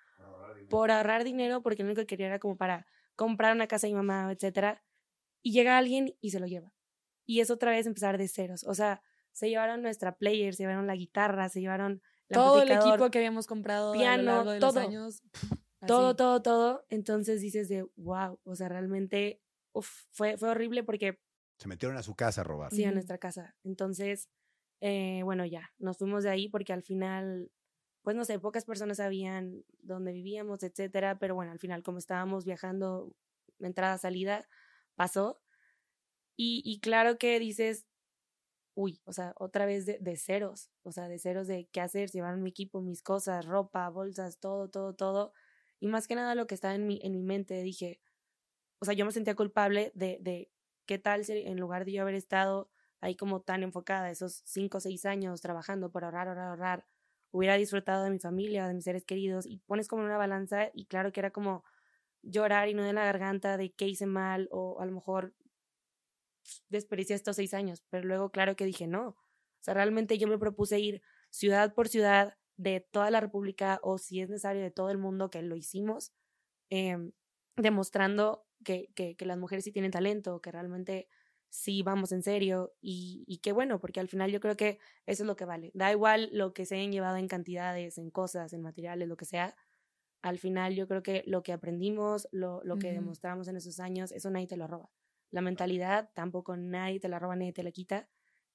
por ahorrar dinero, porque lo único que quería era como para comprar una casa de mi mamá, etcétera, y llega alguien y se lo lleva. Y es otra vez empezar de ceros. O sea, se llevaron nuestra player, se llevaron la guitarra, se llevaron el
Todo el equipo que habíamos comprado a
piano,
lo largo de los
todo.
años.
todo, todo, todo. Entonces dices de, wow, o sea, realmente uf, fue, fue horrible porque
Se metieron a su casa a robar.
sí, a nuestra casa. Entonces, eh, bueno, ya, nos fuimos de ahí porque al final, pues no sé, pocas personas sabían dónde vivíamos, etcétera, pero bueno, al final, como estábamos viajando, entrada, salida, pasó. Y, claro que dices, uy, o sea, otra vez de, de ceros, o sea, de ceros de qué hacer, llevaron mi equipo, mis cosas, ropa, bolsas, todo, todo, todo. Y más que nada lo que estaba en mi, en mi mente, dije, o sea, yo me sentía culpable de qué tal si en lugar de yo haber estado ahí como tan enfocada esos cinco o seis años trabajando por ahorrar, ahorrar, ahorrar, hubiera disfrutado de mi familia, de mis seres queridos, y pones como una balanza y claro que era como llorar y no de la garganta de qué hice mal o a lo mejor desperdicié estos seis años, pero luego claro que dije no, o sea, realmente yo me propuse ir ciudad por ciudad de toda la República o si es necesario de todo el mundo que lo hicimos, em, demostrando que, que, que las mujeres sí tienen talento, que realmente sí vamos en serio y, y qué bueno, porque al final yo creo que eso es lo que vale. Da igual lo que se hayan llevado en cantidades, en cosas, en materiales, lo que sea. Al final yo creo que lo que aprendimos, lo, lo que demostramos en esos años, eso nadie te lo roba. La mentalidad tampoco nadie te la roba, nadie te la quita.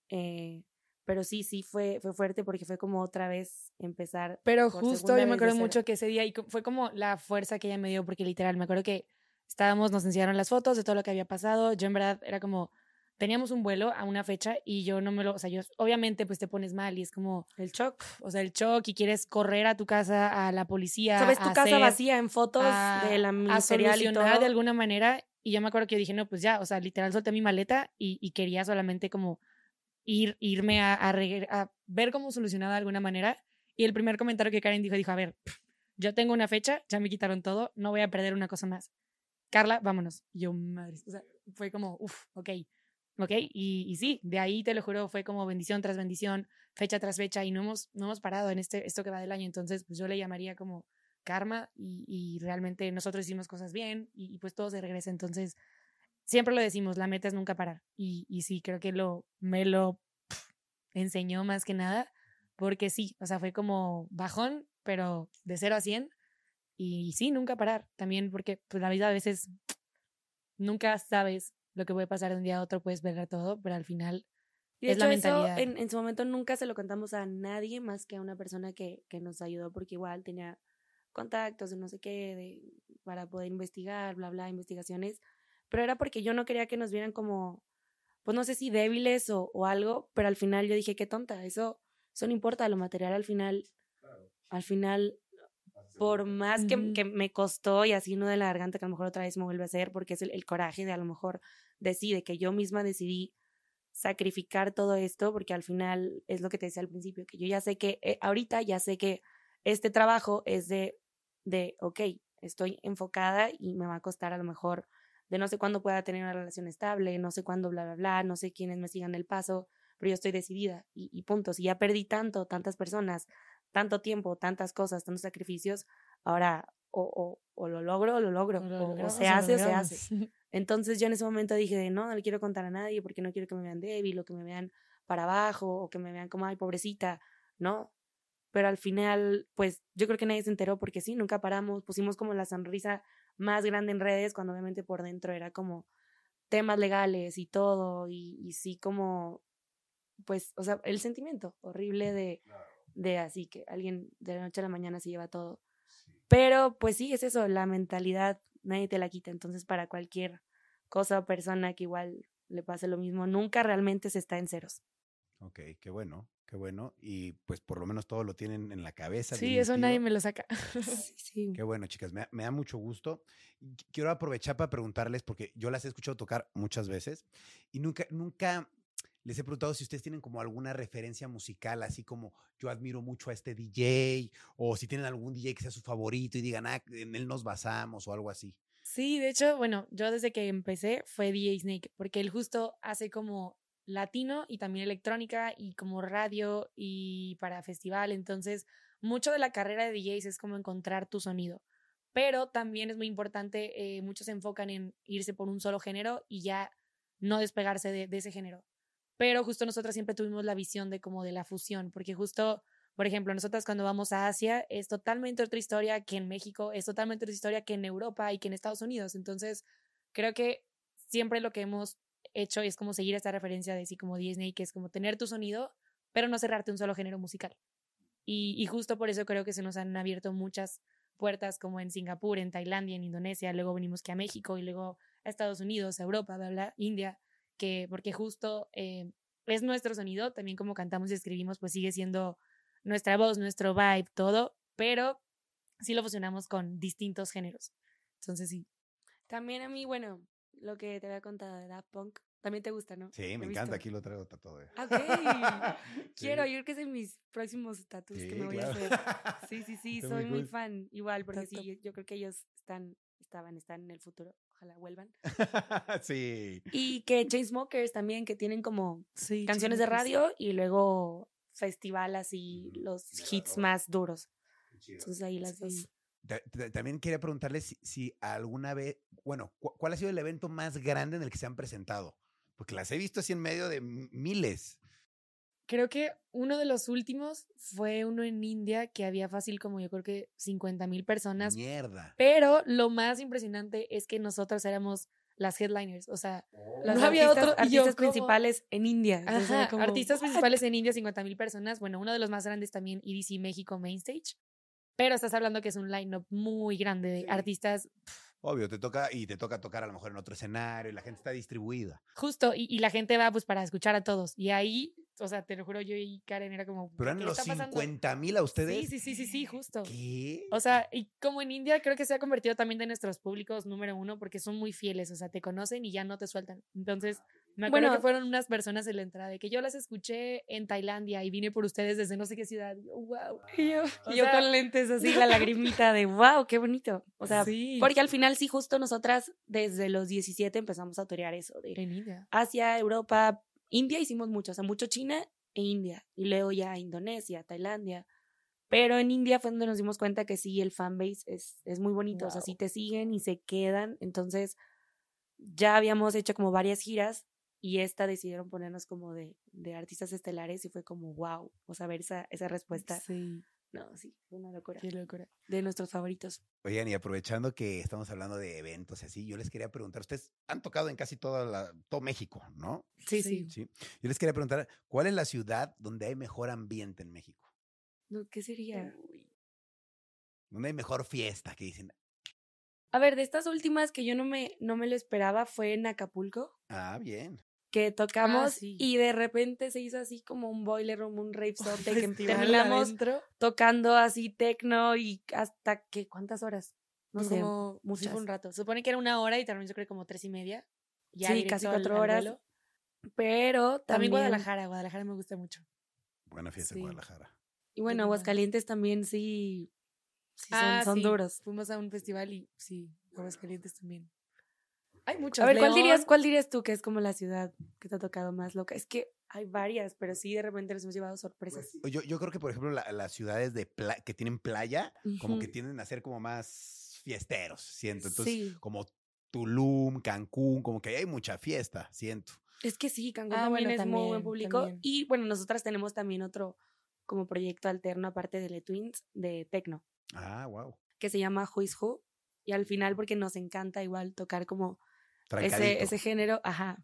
Eh, pero sí, sí fue, fue fuerte porque fue como otra vez empezar.
Pero justo yo me acuerdo mucho que ese día y fue como la fuerza que ella me dio, porque literal, me acuerdo que estábamos, nos enseñaron las fotos de todo lo que había pasado. Yo en verdad era como, teníamos un vuelo a una fecha y yo no me lo, o sea, yo obviamente pues te pones mal y es como,
El shock.
o sea, el shock y quieres correr a tu casa, a la policía.
¿Sabes tu
a
casa
hacer-
vacía en fotos
a,
de la
a
ministerial y todo?
de alguna manera. Y yo me acuerdo que yo dije, no, pues ya, o sea, literal solté mi maleta y, y quería solamente como ir, irme a, a, ver cómo solucionaba de alguna manera. Y el primer comentario que Karen dijo, dijo, a ver, yo tengo una fecha, ya me quitaron todo, no voy a perder una cosa más. Carla, vámonos. Yo, madre, o sea, fue como, uff, ok, ok. Y, y sí, de ahí te lo juro, fue como bendición tras bendición, fecha tras fecha, y no hemos, no hemos parado en este, esto que va del año. Entonces, pues yo le llamaría como karma y, y realmente nosotros hicimos cosas bien y, pues todo se regresa. Entonces, siempre lo decimos, la meta es nunca parar. Y, y sí, creo que lo, me lo enseñó más que nada, porque sí, o sea, fue como bajón, pero de 0 a 100. Y sí, nunca parar. También porque pues, la vida a veces nunca sabes lo que puede pasar de un día a otro, puedes ver todo, pero al final
Y de
es la
hecho, eso,
mentalidad.
en, en su momento nunca se lo contamos a nadie más que a una persona que, que nos ayudó, porque igual tenía contactos de no sé qué, de, para poder investigar, bla, bla, investigaciones. Pero era porque yo no quería que nos vieran como, pues no sé si débiles o, o algo, pero al final yo dije, qué tonta, eso, eso no importa, lo material al final, al final, por más que, me costó y así no de la garganta, que a lo mejor otra vez me vuelve a hacer, porque es el, el coraje de a lo mejor decide que yo misma decidí sacrificar todo esto, porque al final es lo que te decía al principio, que yo ya sé que, eh, ahorita ya sé que este trabajo es de, de, ok, estoy enfocada y me va a costar a lo mejor de no sé cuándo pueda tener una relación estable, no sé cuándo, bla, bla, bla, no sé quiénes me sigan el paso, pero yo estoy decidida y, y punto. Si ya perdí tanto, tantas personas, tanto tiempo, tantas cosas, tantos sacrificios, ahora o, o, o lo logro o lo logro,
lo
o- se hace o se hace. Entonces yo en ese momento dije, no, no le quiero contar a nadie porque no quiero que me vean débil o que me vean para abajo o que me vean como, ay, pobrecita, ¿no? Pero al final, pues yo creo que nadie se enteró porque sí, nunca paramos, pusimos como la sonrisa más grande en redes cuando obviamente por dentro era como temas legales y todo y, y sí como, pues, o sea, el sentimiento horrible de, de así que alguien de la noche a la mañana se lleva todo. Pero pues sí, es eso, la mentalidad nadie te la quita. Entonces, para cualquier cosa o persona que igual le pase lo mismo, nunca realmente se está en ceros.
Ok, qué bueno, qué bueno. Y pues por lo menos todo lo tienen en la cabeza.
Sí, eso nadie me lo saca.
Sí, sí.
Qué bueno, chicas, me, me da mucho gusto. Quiero aprovechar para preguntarles, porque yo las he escuchado tocar muchas veces y nunca, nunca les he preguntado si ustedes tienen como alguna referencia musical, así como yo admiro mucho a este DJ, o si tienen algún DJ que sea su favorito y digan, ah, en él nos basamos o algo así.
Sí, de hecho, bueno, yo desde que empecé fue DJ Snake, porque él justo hace como latino y también electrónica y como radio y para festival. Entonces, mucho de la carrera de DJs es como encontrar tu sonido. Pero también es muy importante, eh, muchos se enfocan en irse por un solo género y ya no despegarse de, de ese género. Pero justo nosotras siempre tuvimos la visión de como de la fusión, porque justo, por ejemplo, nosotras cuando vamos a Asia es totalmente otra historia que en México, es totalmente otra historia que en Europa y que en Estados Unidos. Entonces, creo que siempre lo que hemos hecho es como seguir esta referencia de sí como Disney, que es como tener tu sonido, pero no cerrarte un solo género musical. Y, justo por eso creo que se nos han abierto muchas puertas como en Singapur, en Tailandia, en Indonesia, luego venimos que a México y luego a Estados Unidos, a Europa, bla, bla, India, que porque justo eh, es nuestro sonido, también como cantamos y escribimos, pues sigue siendo nuestra voz, nuestro vibe, todo, pero sí lo fusionamos con distintos géneros. Entonces sí.
También a mí, bueno, lo que te había contado de Daft Punk, también te gusta, ¿no?
Sí, me
visto.
encanta, aquí lo traigo tatuado. eh.
Ok. Quiero,
Sí.
yo creo que es de mis próximos tatuajes que
Sí,
me voy
claro.
a hacer. Sí, sí, sí,
Está
soy
muy
muy
cool.
fan, igual, porque sí, yo creo que ellos están, estaban, están en el futuro, ojalá vuelvan.
sí.
Y que Chainsmokers también, que tienen como
Sí,
canciones de radio y luego festival así, los hits más duros. Entonces ahí las dos.
Ta- ta- También quería preguntarles si, si alguna vez, bueno, cu- ¿cuál ha sido el evento más grande en el que se han presentado? Porque las he visto así en medio de miles.
Creo que uno de los últimos fue uno en India que había fácil como yo creo que 50 mil personas.
Mierda.
Pero lo más impresionante es que nosotros éramos las headliners. O sea,
Los
No había
artistas,
otro- y yo
artistas
como-
principales en India.
Ajá,
como,
artistas
"What?".
principales en India, 50 mil personas. Bueno, uno de los más grandes también, EDC México Mainstage. Pero estás hablando que es un line-up muy grande de
Sí.
artistas
Obvio, te toca y te toca tocar a lo mejor en otro escenario y la gente está distribuida.
justo y, y la gente va pues para escuchar a todos. Y ahí, o sea, te lo juro, yo y Karen era como...
Pero eran
¿qué
los
está pasando?
50 mil a ustedes.
Sí, sí, sí, sí, sí, justo.
¿Qué?
O sea, y como en India creo que se ha convertido también de nuestros públicos número uno porque son muy fieles, o sea, te conocen y ya no te sueltan. Entonces, me acuerdo
Bueno.
que fueron unas personas en la entrada de que yo las escuché en Tailandia y vine por ustedes desde no sé qué ciudad. Y yo, wow.
Y yo,
O
y yo
sea-
con lentes así, la lagrimita de wow, qué bonito. O sea,
sí,
porque al final sí, justo nosotras desde los 17 empezamos a torear eso de
en India.
Asia, Europa, India hicimos mucho, o sea, mucho China e India. Y luego ya Indonesia, Tailandia. Pero en India fue donde nos dimos cuenta que sí, el fanbase es, es muy bonito. O sea, sí te siguen y se quedan. Entonces, ya habíamos hecho como varias giras y esta decidieron ponernos como de, de artistas estelares y fue como wow, o sea, ver esa, esa respuesta.
Sí,
No, sí, fue una locura.
qué locura.
De nuestros favoritos.
Oigan, y aprovechando que estamos hablando de eventos y así, yo les quería preguntar, ustedes han tocado en casi toda la, todo México, ¿no?
Sí,
Sí.
sí.
Yo les quería preguntar, ¿cuál es la ciudad donde hay mejor ambiente en México?
No, ¿Qué sería?
¿Donde hay mejor fiesta? Que dicen,
A ver, de estas últimas que yo no me, no me lo esperaba fue en Acapulco,
ah, bien.
Que tocamos
sí.
y de repente se hizo así como un boiler room, un rave sote, que
Festival
terminamos
adentro,
tocando así tecno y hasta que, ¿cuántas horas? No
pues
sé,
como,
muchas.
fue un rato. Se supone que era una hora y terminó yo creo como tres y media. Ya
Sí, casi cuatro
al
horas. Pero
También,
también,
Guadalajara, Guadalajara me gusta mucho.
Buena fiesta
Sí.
en Guadalajara.
Y bueno. Aguascalientes también sí, sí son,
Ah,
son
sí,
duros.
Fuimos a un festival y sí, Aguascalientes también. Hay muchos.
A ver, ¿cuál dirías. ¿cuál dirías tú que es como la ciudad que te ha tocado más loca? Es que hay varias, pero sí de repente nos hemos llevado sorpresas.
Yo, yo creo que, por ejemplo, la- las ciudades de pla- que tienen playa, como que tienden a ser como más fiesteros, siento. Entonces,
sí,
como Tulum, Cancún, como que hay mucha fiesta, siento.
es que sí, Cancún
Ah,
también
bueno,
es muy buen público.
también.
Y bueno, nosotras tenemos también otro como proyecto alterno aparte de Le Twins de Tecno,
Ah, wow.
que se llama Who is Who. Y al final, porque nos encanta igual tocar como. Ese, ese género, ajá.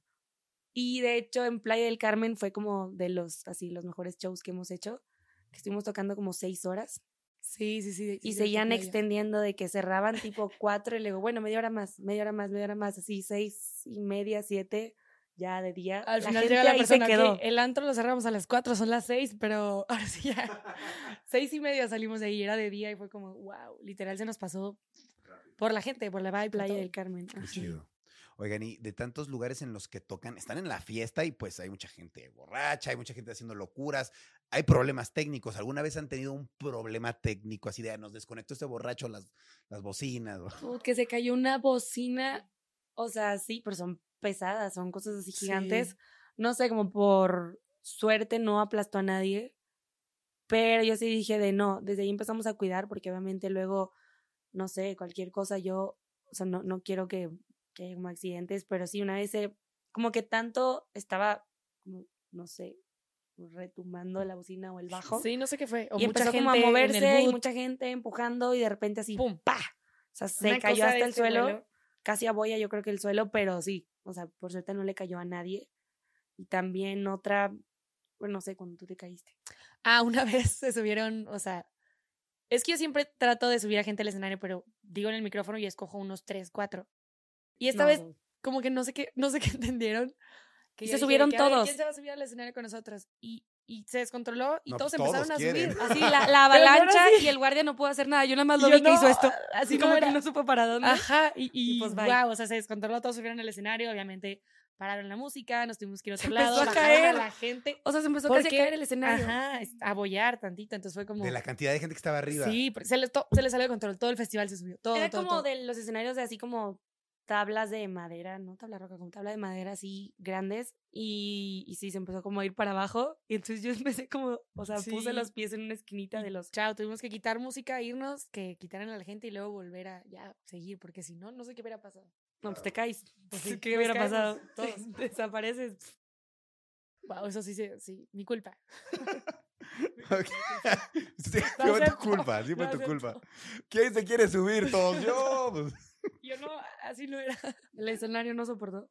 Y de hecho en Playa del Carmen fue como de los, así, los mejores shows que hemos hecho, que estuvimos tocando como seis horas
Sí, sí, sí.
y
sí,
seguían extendiendo de que cerraban tipo cuatro y luego, bueno, media hora más, media hora más, media hora más, así seis y media, siete, ya de día.
Al
la
final
gente
llega la persona que el antro lo cerramos a las 4, son las 6, pero ahora sí ya. seis y media salimos de ahí, era de día y fue como, wow, literal se nos pasó por la gente, por la vibe,
Playa del Carmen.
Qué chido. Oigan, y de tantos lugares en los que tocan, están en la fiesta y pues hay mucha gente borracha, hay mucha gente haciendo locuras, hay problemas técnicos. ¿Alguna vez han tenido un problema técnico así de "Ah, nos desconectó este borracho las, las bocinas? o-
que se cayó una bocina, o sea, sí, pero son pesadas, son cosas así
Sí.
gigantes. No sé, como por suerte no aplastó a nadie, pero yo sí dije de no, desde ahí empezamos a cuidar porque obviamente luego, no sé, cualquier cosa yo, o sea, no, no quiero que, que haya como accidentes, pero sí, una vez se, como que tanto estaba, como, no sé, retumbando la bocina o el bajo.
Sí, no sé qué fue. O
y
mucha
empezó
gente
como a moverse y mucha gente empujando y de repente así,
¡pum!
¡pa! O sea, se
Una
cayó hasta el
este
suelo,
vuelo.
casi a boya yo creo que el suelo, pero sí, o sea, por suerte no le cayó a nadie. Y también otra, bueno, no sé, cuando tú te caíste.
Ah, una vez se subieron, o sea, es que yo siempre trato de subir a gente al escenario, pero digo en el micrófono y escojo unos tres, cuatro. Y esta
No,
vez,
no.
como que no sé qué, no sé qué entendieron. Que
Y se
dije
subieron
que,
todos.
¿Quién se va a subir al escenario con nosotros? Y, y se descontroló y
No,
todos
pues
empezaron
todos
a
quieren.
subir.
Así, la, la avalancha
así.
y el guardia no pudo hacer nada. Yo nada más lo vi que hizo esto.
Así
Como que no supo para dónde.
Ajá, y, y,
Y pues, bye.
wow, o sea, se descontroló, todos subieron al escenario, obviamente pararon la música, nos tuvimos que ir a
Se
otro lado,
empezó a caer.
a la gente.
O sea, se empezó casi a caer el escenario.
Ajá, a bollar tantito, entonces fue como...
De la cantidad de gente que estaba arriba.
Sí, se le, to- se le salió de control, todo el festival se subió, todo,
Era
todo,
como
todo.
de los escenarios de así como tablas de madera, no tabla roca, como tabla de madera así grandes y, y sí, se empezó como a ir para abajo y entonces yo empecé como, o sea, puse los pies en una esquinita de los...
Chao, tuvimos que quitar música, irnos, que quitaran a la gente y luego volver a ya seguir, porque si no, no sé qué hubiera pasado.
No, pues te caes.
Pues sí,
¿Qué hubiera
caemos
pasado?
todos.
Desapareces.
Wow, eso sí, sí, mi culpa.
Sí, fue tu culpa, sí fue tu culpa. ¿Quién se quiere subir? Todos yo. pues.
Yo no, así no era.
El escenario no soportó.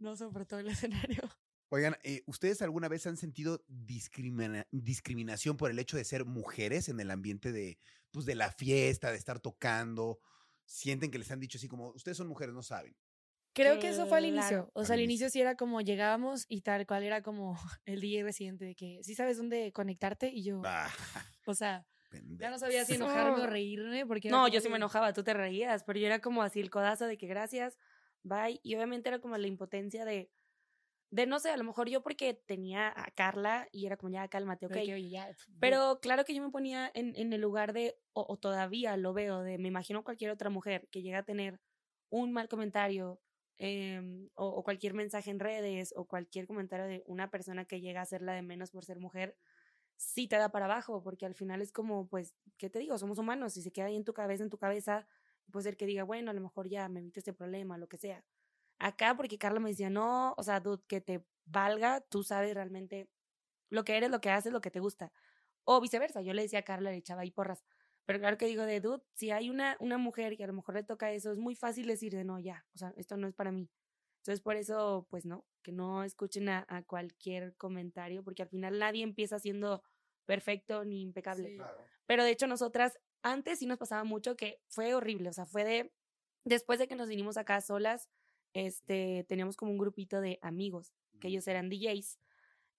No soportó el escenario.
Oigan, eh, ¿ustedes alguna vez han sentido discrimina- discriminación por el hecho de ser mujeres en el ambiente de, pues, de la fiesta, de estar tocando? ¿Sienten que les han dicho así como, ustedes son mujeres, no saben?
Creo que eso fue al inicio. O sea, al
inicio.
inicio sí era como llegábamos y tal cual era como el DJ residente de que sí sabes dónde conectarte y yo,
Ah,
o sea,
pendejo.
ya no sabía si enojarme o reírme porque
No, yo sí me enojaba, tú te reías, pero yo era como así el codazo de que gracias, bye. Y obviamente era como la impotencia de, de no sé, a lo mejor yo porque tenía a Carla y era como ya cálmate, ok.
ya.
Pero claro que yo me ponía en, en el lugar de, o, o todavía lo veo, de me imagino cualquier otra mujer que llega a tener un mal comentario em, o, o cualquier mensaje en redes o cualquier comentario de una persona que llega a hacerla de menos por ser mujer, sí te da para abajo, porque al final es como, pues, ¿qué te digo? Somos humanos, si se queda ahí en tu cabeza, en tu cabeza, puede ser que diga, bueno, a lo mejor ya me evito este problema, lo que sea. acá porque Carla me decía, no, o sea, dude, que te valga, tú sabes realmente lo que eres, lo que haces, lo que te gusta. O viceversa, yo le decía a Carla, le echaba ahí porras. Pero claro que digo de dude, si hay una, una mujer que a lo mejor le toca eso, es muy fácil decir de no, ya, o sea, esto no es para mí. Entonces, por eso, pues no, que no escuchen a, cualquier comentario, porque al final nadie empieza siendo perfecto ni impecable.
Sí.
Pero de hecho, nosotras antes sí nos pasaba mucho que fue horrible, o sea, fue de, después de que nos vinimos acá solas, este, teníamos como un grupito de amigos, que ellos eran DJs,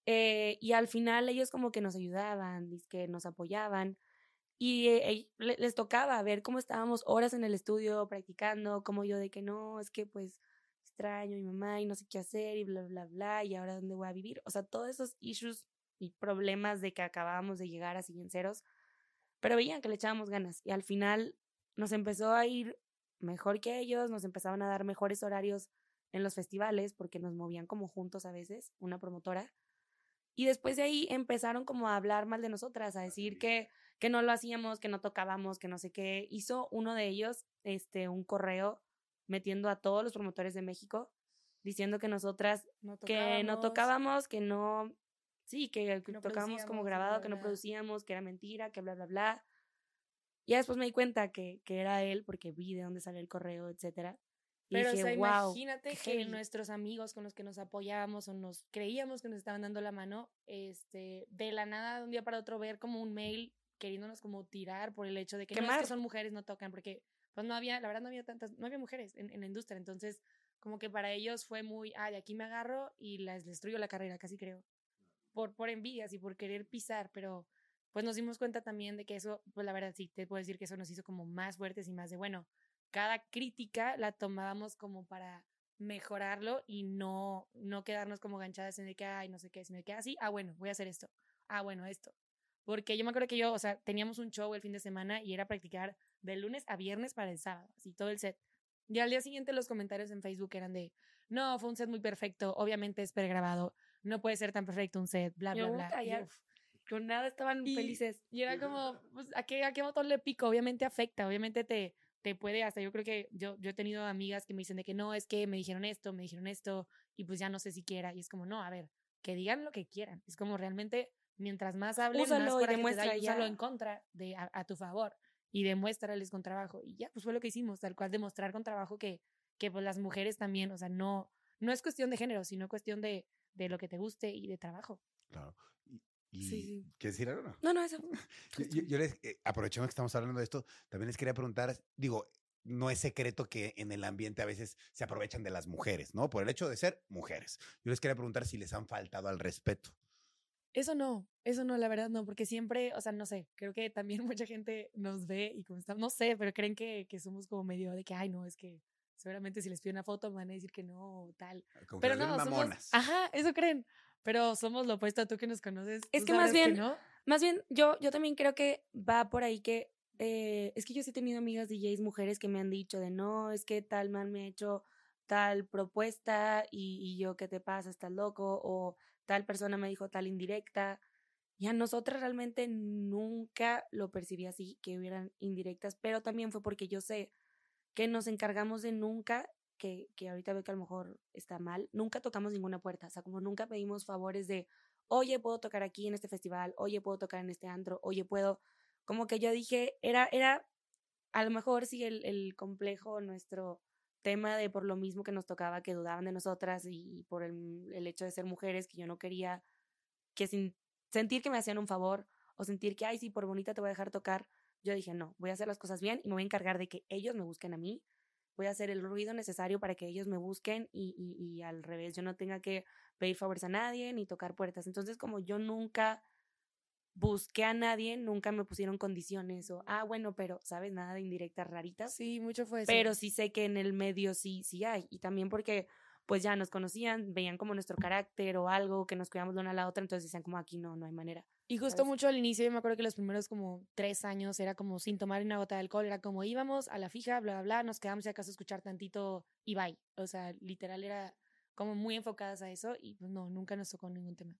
eh, y al final ellos como que nos ayudaban, que nos apoyaban, y eh, le- les tocaba ver cómo estábamos horas en el estudio practicando, como yo de que no, es que pues extraño a mi mamá y no sé qué hacer y bla, bla, bla, y ahora dónde voy a vivir. O sea, todos esos issues y problemas de que acabábamos de llegar así en ceros, pero veían que le echábamos ganas y al final nos empezó a ir mejor que ellos, nos empezaban a dar mejores horarios en los festivales porque nos movían como juntos a veces, una promotora. Y después de ahí empezaron como a hablar mal de nosotras, a decir que, que no lo hacíamos, que no tocábamos, que no sé qué. Hizo uno de ellos este, un correo metiendo a todos los promotores de México diciendo que nosotras
No
que no tocábamos, que no, sí, que, que
no
tocábamos como grabado, que no producíamos, que era mentira, que bla, bla, bla. Ya después me di cuenta que, que era él porque vi de dónde salió el correo, etcétera.
Pero,
dije,
o sea,
wow.
imagínate que
heavy".
nuestros amigos con los que nos apoyábamos o nos creíamos que nos estaban dando la mano, este, de la nada, de un día para otro, ver como un mail queriéndonos como tirar por el hecho de que no es que son mujeres, no tocan, porque pues no había, la verdad no había tantas, no había mujeres en, en la industria, entonces como que para ellos fue muy, ah, de aquí me agarro y les destruyo la carrera, casi creo, por, por envidias y por querer pisar, pero pues nos dimos cuenta también de que eso, pues la verdad sí, te puedo decir que eso nos hizo como más fuertes y más de, bueno, cada crítica la tomábamos como para mejorarlo y no, no quedarnos como ganchadas en el que, ay, no sé qué, sino de que, así, ah, bueno, voy a hacer esto, ah, bueno, esto. Porque yo me acuerdo que yo, o sea, teníamos un show el fin de semana y era practicar de lunes a viernes para el sábado, así todo el set. Y al día siguiente los comentarios en Facebook eran de, no, fue un set muy perfecto, obviamente es pregrabado, no puede ser tan perfecto un set, bla, bla, bla. yo,
Con nada estaban
Y-
felices.
y era como, pues, ¿a qué, ¿a qué botón le pico? Obviamente afecta, obviamente te, te puede, hasta yo creo que yo, yo he tenido amigas que me dicen de que no, es que me dijeron esto, me dijeron esto, y pues ya no sé siquiera. Y es como, no, a ver, que digan lo que quieran. Es como realmente, mientras más hablen,
Úsalo
más
y
coraje te da,
demuestra
y úsalo en contra, de, a, a tu favor, y demuéstrales con trabajo. Y ya, pues fue lo que hicimos, tal cual, demostrar con trabajo que, que pues las mujeres también, o sea, no, no es cuestión de género, sino cuestión de, de lo que te guste y de trabajo.
Claro. Y, y-
Sí, sí.
¿Quieres decir algo? no?
No, no, eso.
Yo, yo- yo les, eh, aprovechando que estamos hablando de esto, también les quería preguntar, digo, no es secreto que en el ambiente a veces se aprovechan de las mujeres, ¿no? Por el hecho de ser mujeres. Yo les quería preguntar si les han faltado al respeto.
Eso no, eso no, la verdad no, porque siempre, o sea, no sé, creo que también mucha gente nos ve y como estamos, no sé, pero creen que, que somos como medio de que, ay, no, es que seguramente si les pido una foto me van a decir que no, tal.
Como
Pero
que
no,
ven
somos,
mamonas.
ajá, eso creen, pero somos lo opuesto a tú que nos conoces.
Es que más bien-
no.
Más bien, yo, yo también creo que va por ahí que. eh, es que yo sí he tenido amigas DJs mujeres que me han dicho de no, es que tal man me ha hecho tal propuesta y, y yo, ¿qué te pasa? ¿Estás loco? O tal persona me dijo tal indirecta. Y a nosotras realmente nunca lo percibí así, que hubieran indirectas, pero también fue porque yo sé que nos encargamos de nunca, que, que ahorita veo que a lo mejor está mal, nunca tocamos ninguna puerta, o sea, como nunca pedimos favores de, oye, puedo tocar aquí en este festival, oye, puedo tocar en este antro, oye, puedo, como que yo dije, era, era, a lo mejor sí el, el complejo, nuestro tema de por lo mismo que nos tocaba, que dudaban de nosotras y por el, el hecho de ser mujeres, que yo no quería que sin sentir que me hacían un favor o sentir que, ay, sí, por bonita te voy a dejar tocar, yo dije, no, voy a hacer las cosas bien y me voy a encargar de que ellos me busquen a mí, voy a hacer el ruido necesario para que ellos me busquen y, y, y al revés, yo no tenga que pedir favores a nadie ni tocar puertas. Entonces, como yo nunca busqué a nadie, nunca me pusieron condiciones o, ah, bueno, pero, ¿sabes? Nada de indirectas raritas.
Sí, mucho fue eso.
Pero sí sé que en el medio sí, sí hay. Y también porque, pues ya nos conocían, veían como nuestro carácter o algo, que nos cuidamos de una a la otra, entonces decían como aquí no, no hay manera.
Y justo
¿sabes?
mucho al inicio, yo me acuerdo que los primeros como tres años era como sin tomar una gota de alcohol, era como íbamos a la fija, bla, bla, bla, nos quedamos si acaso a escuchar tantito y bye. O sea, literal era como muy enfocadas a eso y pues no, nunca nos tocó ningún tema.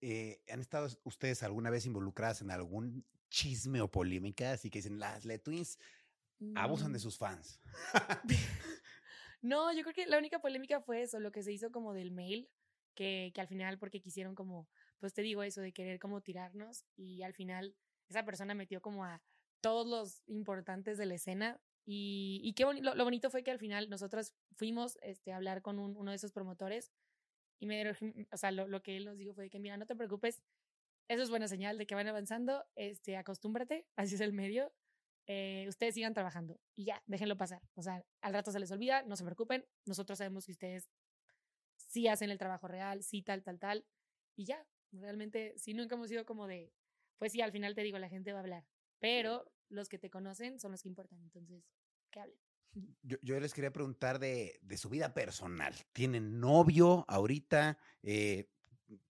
Eh, ¿Han estado ustedes alguna vez involucradas en algún chisme o polémica? Así que dicen, las Le Twins abusan de
Mm,
sus fans.
No, yo creo que la única polémica fue eso, lo que se hizo como del mail, que, que al final porque quisieron como, pues te digo eso, de querer como tirarnos y al final esa persona metió como a todos los importantes de la escena y, y qué bonito, lo, bonito fue que al final nosotros fuimos este, a hablar con un- uno de esos promotores y me o sea, lo, lo que él nos dijo fue que, mira, no te preocupes, eso es buena señal de que van avanzando, este, acostúmbrate, así es el medio, eh, ustedes sigan trabajando y ya, déjenlo pasar. O sea, al rato se les olvida, no se preocupen, nosotros sabemos que ustedes sí hacen el trabajo real, sí tal, tal, tal, y ya, realmente, sí, nunca hemos sido como de, pues sí, al final te digo, la gente va a hablar, pero los que te conocen son los que importan, entonces, que hablen.
Yo, yo les quería preguntar de, de su vida personal. ¿Tienen novio ahorita? Eh,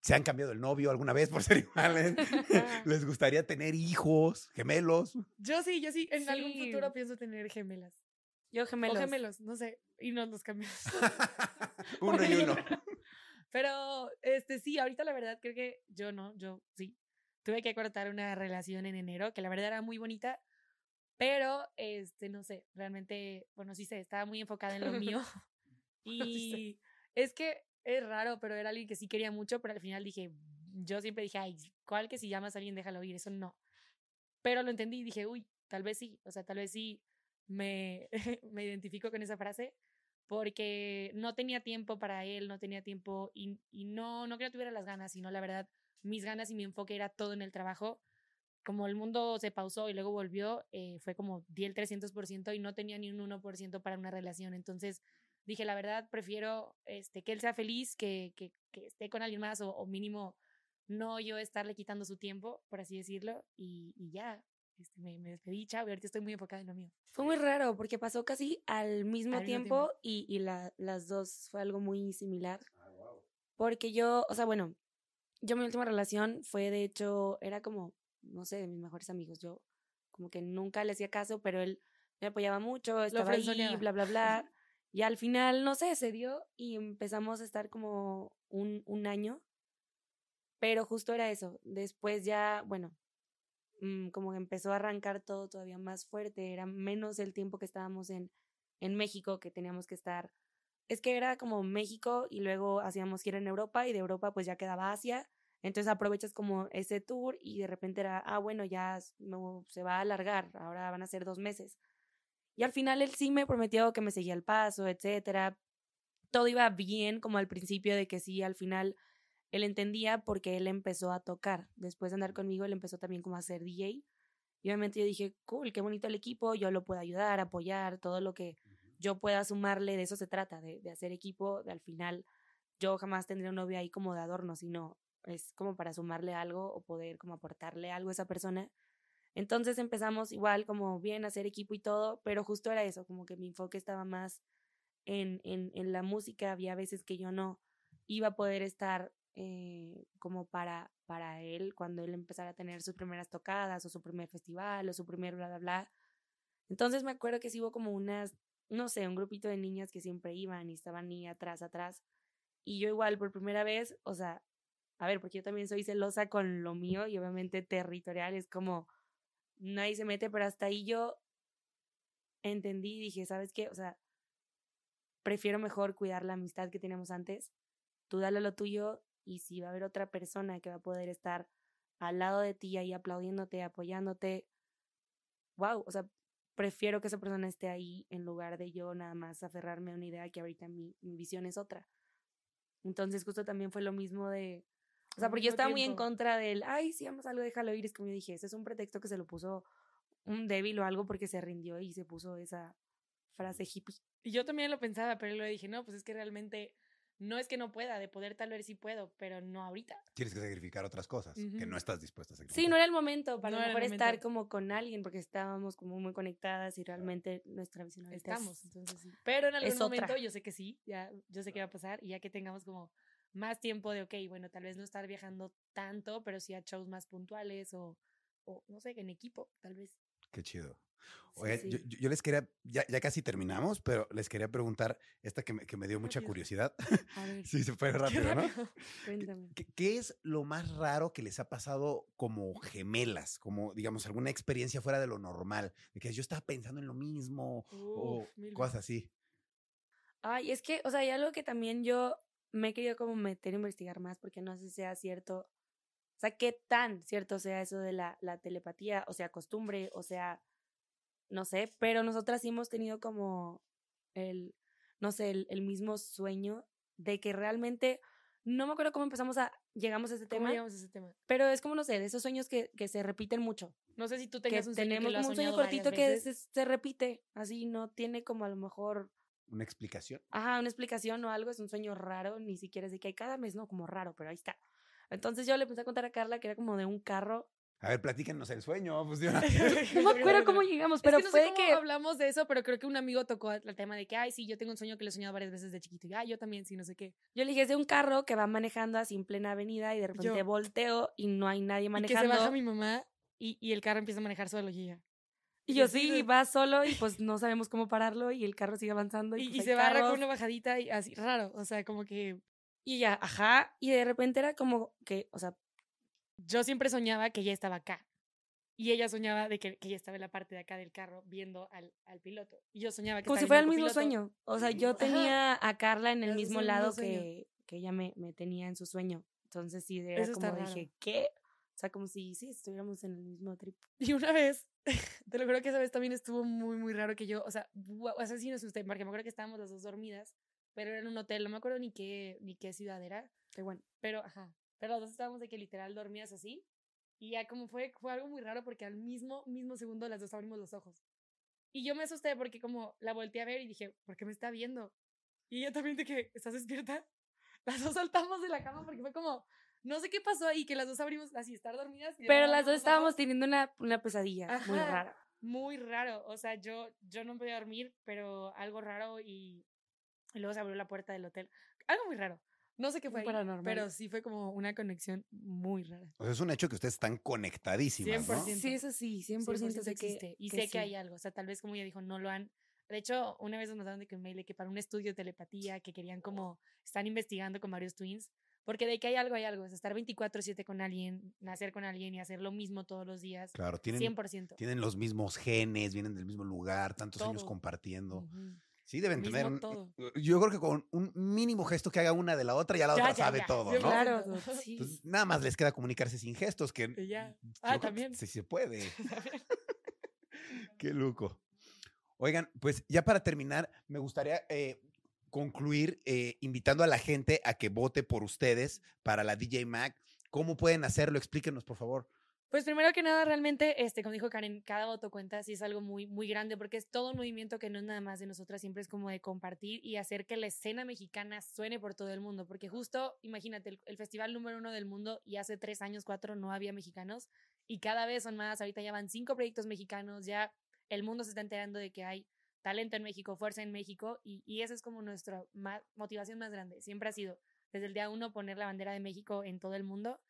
¿Se han cambiado el novio alguna vez por ser iguales? ¿Les gustaría tener hijos, gemelos?
Yo sí, yo sí, en algún futuro pienso tener gemelas.
Yo gemelos.
O gemelos, no sé, y nos los cambiamos.
uno y uno.
Pero, este, sí, ahorita la verdad creo que yo no, yo sí. Tuve que cortar una relación en enero, que la verdad era muy bonita, pero, este, no sé, realmente, bueno, sí sé, estaba muy enfocada en lo mío. Y es que es raro, pero era alguien que sí quería mucho, pero al final dije, yo siempre dije, ay, ¿cuál que si llamas a alguien déjalo ir? Eso no. Pero lo entendí y dije, uy, tal vez sí, o sea, tal vez sí me, me identifico con esa frase porque no tenía tiempo para él, no tenía tiempo y, y no, no que no tuviera las ganas, sino la verdad, mis ganas y mi enfoque era todo en el trabajo. Como el mundo se pausó y luego volvió, eh, fue como di el 300% y no tenía ni un 1% para una relación. Entonces dije, la verdad, prefiero este, que él sea feliz, que, que, que esté con alguien más o, mínimo no yo estarle quitando su tiempo, por así decirlo, y ya, este, me, me despedí, chao, y ahorita estoy muy enfocada en lo mío.
Fue muy raro porque pasó casi al mismo
Al mismo
tiempo,
tiempo.
y, y la- las dos fue algo muy similar. Porque yo, o sea, bueno, yo mi última relación fue de hecho, era como, no sé, de mis mejores amigos. Yo como que nunca le hacía caso, pero él me apoyaba mucho, estaba ahí, bla, bla, bla. Y al final, no sé, se dio y empezamos a estar como un, un año. Pero justo era eso. Después ya, bueno, mm, como que empezó a arrancar todo todavía más fuerte. Era menos el tiempo que estábamos en, en México, que teníamos que estar. Es que era como México y luego hacíamos gira en Europa y de Europa pues ya quedaba Asia. Entonces aprovechas como ese tour y de repente era, ah, bueno, ya se va a alargar, ahora van a ser dos meses. Y al final él sí me prometió que me seguía el paso, etcétera. Todo iba bien como al principio de que sí, al final él entendía porque él empezó a tocar. Después de andar conmigo, él empezó también como a ser DJ. Y obviamente yo dije, cool, qué bonito el equipo, yo lo puedo ayudar, apoyar, todo lo que yo pueda sumarle, de eso se trata, de, de hacer equipo. De, al final, yo jamás tendría un novio ahí como de adorno, sino es como para sumarle algo o poder como aportarle algo a esa persona. Entonces empezamos igual como bien a hacer equipo y todo, pero justo era eso, como que mi enfoque estaba más en, en, en la música, había veces que yo no iba a poder estar eh, como para, para él cuando él empezara a tener sus primeras tocadas o su primer festival o su primer bla, bla, bla. Entonces me acuerdo que sí hubo como unas, no sé, un grupito de niñas que siempre iban y estaban ni atrás, atrás. Y yo igual por primera vez, o sea, a ver, porque yo también soy celosa con lo mío y obviamente territorial es como nadie se mete, pero hasta ahí yo entendí y dije, ¿sabes qué? O sea, prefiero mejor cuidar la amistad que teníamos antes, tú dale lo tuyo y si va a haber otra persona que va a poder estar al lado de ti ahí aplaudiéndote, apoyándote, wow, o sea, prefiero que esa persona esté ahí en lugar de yo nada más aferrarme a una idea que ahorita mi, mi visión es otra. Entonces justo también fue lo mismo de, o sea, porque yo estaba muy en contra del, ay, si vamos algo, déjalo ir, es como yo dije, ese es un pretexto que se lo puso un débil o algo porque se rindió y se puso esa frase hippie.
Y yo también lo pensaba, pero luego dije, no, pues es que realmente no es que no pueda, de poder tal vez sí puedo, pero no ahorita.
Tienes que sacrificar otras cosas que no estás dispuesta a sacrificar.
Sí, no era el momento para
No
lo mejor estar como con alguien porque estábamos como muy conectadas y realmente nuestra visión ahorita es-
Estamos, entonces sí. Pero en algún
es otra.
momento yo sé que sí, ya, yo sé que va a pasar y ya que tengamos como más tiempo de, ok, bueno, tal vez no estar viajando tanto, pero sí a shows más puntuales o, o no sé, en equipo, tal vez.
Qué chido.
Sí, sí.
Yo, les quería, ya, ya casi terminamos, pero les quería preguntar esta que me, que me dio mucha curiosidad.
A ver,
sí, se fue rápido, ¿no?
cuéntame.
¿Qué, qué es lo más raro que les ha pasado como gemelas? Como, digamos, alguna experiencia fuera de lo normal. De que yo estaba pensando en lo mismo o
Uf,
cosas así.
Ay, es que, o sea, hay algo que también yo me he querido como meter a investigar más porque no sé si sea cierto. Sea, qué tan cierto sea eso de la, la telepatía, o sea, costumbre, o sea, no sé, pero nosotras sí hemos tenido como el, no sé, el, el mismo sueño de que realmente, no me acuerdo cómo empezamos a, llegamos a ese
¿Cómo
tema,
llegamos a ese tema?
pero es como, no sé, de esos sueños que, que se repiten mucho.
No sé si tú
Que
tengas un sueño que
tenemos
lo has
como un sueño cortito que se, se repite, así no tiene como a lo mejor
Una explicación.
ajá, una explicación o algo, es un sueño raro, ni siquiera es de que hay cada mes, no, como raro, pero ahí está. Entonces yo le empecé a contar a Carla que era como de un carro.
A ver, platíquenos el sueño. Pues,
No me acuerdo cómo llegamos, pero
es que no
fue
sé cómo
que...
hablamos de eso, pero creo que un amigo tocó el tema de que, ay, sí, yo tengo un sueño que lo he soñado varias veces de chiquito. Y, ay, yo también, sí, no sé qué.
Yo le dije, es de un carro que va manejando así en plena avenida y de repente
Yo-
volteo y no hay nadie
Y que
manejando.
se baja mi mamá y, y el carro empieza a manejar solo y ella.
Y yo sí, va solo y pues no sabemos cómo pararlo y el carro sigue avanzando. Y,
Y,
pues,
y se barra
carros.
con una bajadita y así, raro. O sea, como que
Y ya, ajá. Y de repente era como que, o sea,
yo siempre soñaba que ella estaba acá. Y ella soñaba de que, que ella estaba en la parte de acá del carro viendo al, al piloto. Y yo soñaba que
como si fuera el mismo sueño. O sea, yo
Ajá.
tenía a Carla en el mismo
el
lado que, que ella me, me tenía en su sueño. Entonces sí, era
Eso
como dije, ¿qué? O sea, como si sí estuviéramos en el mismo trip.
Y una vez, te lo juro que esa vez también estuvo muy, muy raro que yo, o sea, o sea, sí nos asusté, porque me acuerdo que estábamos las dos dormidas, pero era en un hotel, no me acuerdo ni qué, ni qué ciudad era,
Qué bueno.
pero, ajá, pero las dos estábamos de que literal dormidas así, y ya como fue, fue algo muy raro porque al mismo, mismo segundo las dos abrimos los ojos. Y yo me asusté porque como la volteé a ver y dije, ¿por qué me está viendo? Y ella también de que, ¿estás despierta? Las dos saltamos de la cama porque fue como, no sé qué pasó ahí, que las dos abrimos así, estar dormidas. y
Pero las dos
los
estábamos
ojos.
teniendo una, una pesadilla muy rara.
muy raro. O sea, yo, yo no podía dormir, pero algo raro y, y luego se abrió la puerta del hotel. Algo muy raro. No sé qué fue, ahí,
paranormal.
pero sí fue como una conexión muy rara.
O sea, es un hecho que ustedes están conectadísimas, ¿no?
100%.
Sí, eso sí, 100%,
100%
sé que,
existe. Y
que
sé
sí.
que hay algo. O sea, tal vez como ella dijo, no lo han. De hecho, una vez nos mandaron de que un mail que para un estudio de telepatía que querían como. Están investigando con varios twins. Porque de que hay algo, hay algo. Es estar 24-7 con alguien, nacer con alguien y hacer lo mismo todos los días.
Claro, tienen,
100%.
tienen los mismos genes, vienen del mismo lugar, tantos años
Todo.
compartiendo.
Ujú.
Sí, deben
Mismo
tener. un-
todo.
Yo creo que con un mínimo gesto que haga una de la otra, ya la
Ya,
otra
ya,
sabe
ya.
todo,
Sí,
¿no?
Claro, sí.
Entonces, nada más les queda comunicarse sin gestos, que
ya. Ah, también.
Sí se puede. Qué loco. Oigan, pues ya para terminar, me gustaría eh, concluir eh, invitando a la gente a que vote por ustedes para la DJ Mac. ¿Cómo pueden hacerlo? Explíquenos, por favor.
Pues primero que nada, realmente, este, como dijo Karen, cada voto cuenta, sí es algo muy, muy grande, porque es todo un movimiento que no es nada más de nosotras, siempre es como de compartir y hacer que la escena mexicana suene por todo el mundo, porque justo, imagínate, el, el festival número uno del mundo y hace tres años, cuatro, no había mexicanos y cada vez son más, ahorita ya van cinco proyectos mexicanos, ya el mundo se está enterando de que hay talento en México, fuerza en México y, y esa es como nuestra motivación más grande, siempre ha sido desde el día uno poner la bandera de México en todo el mundo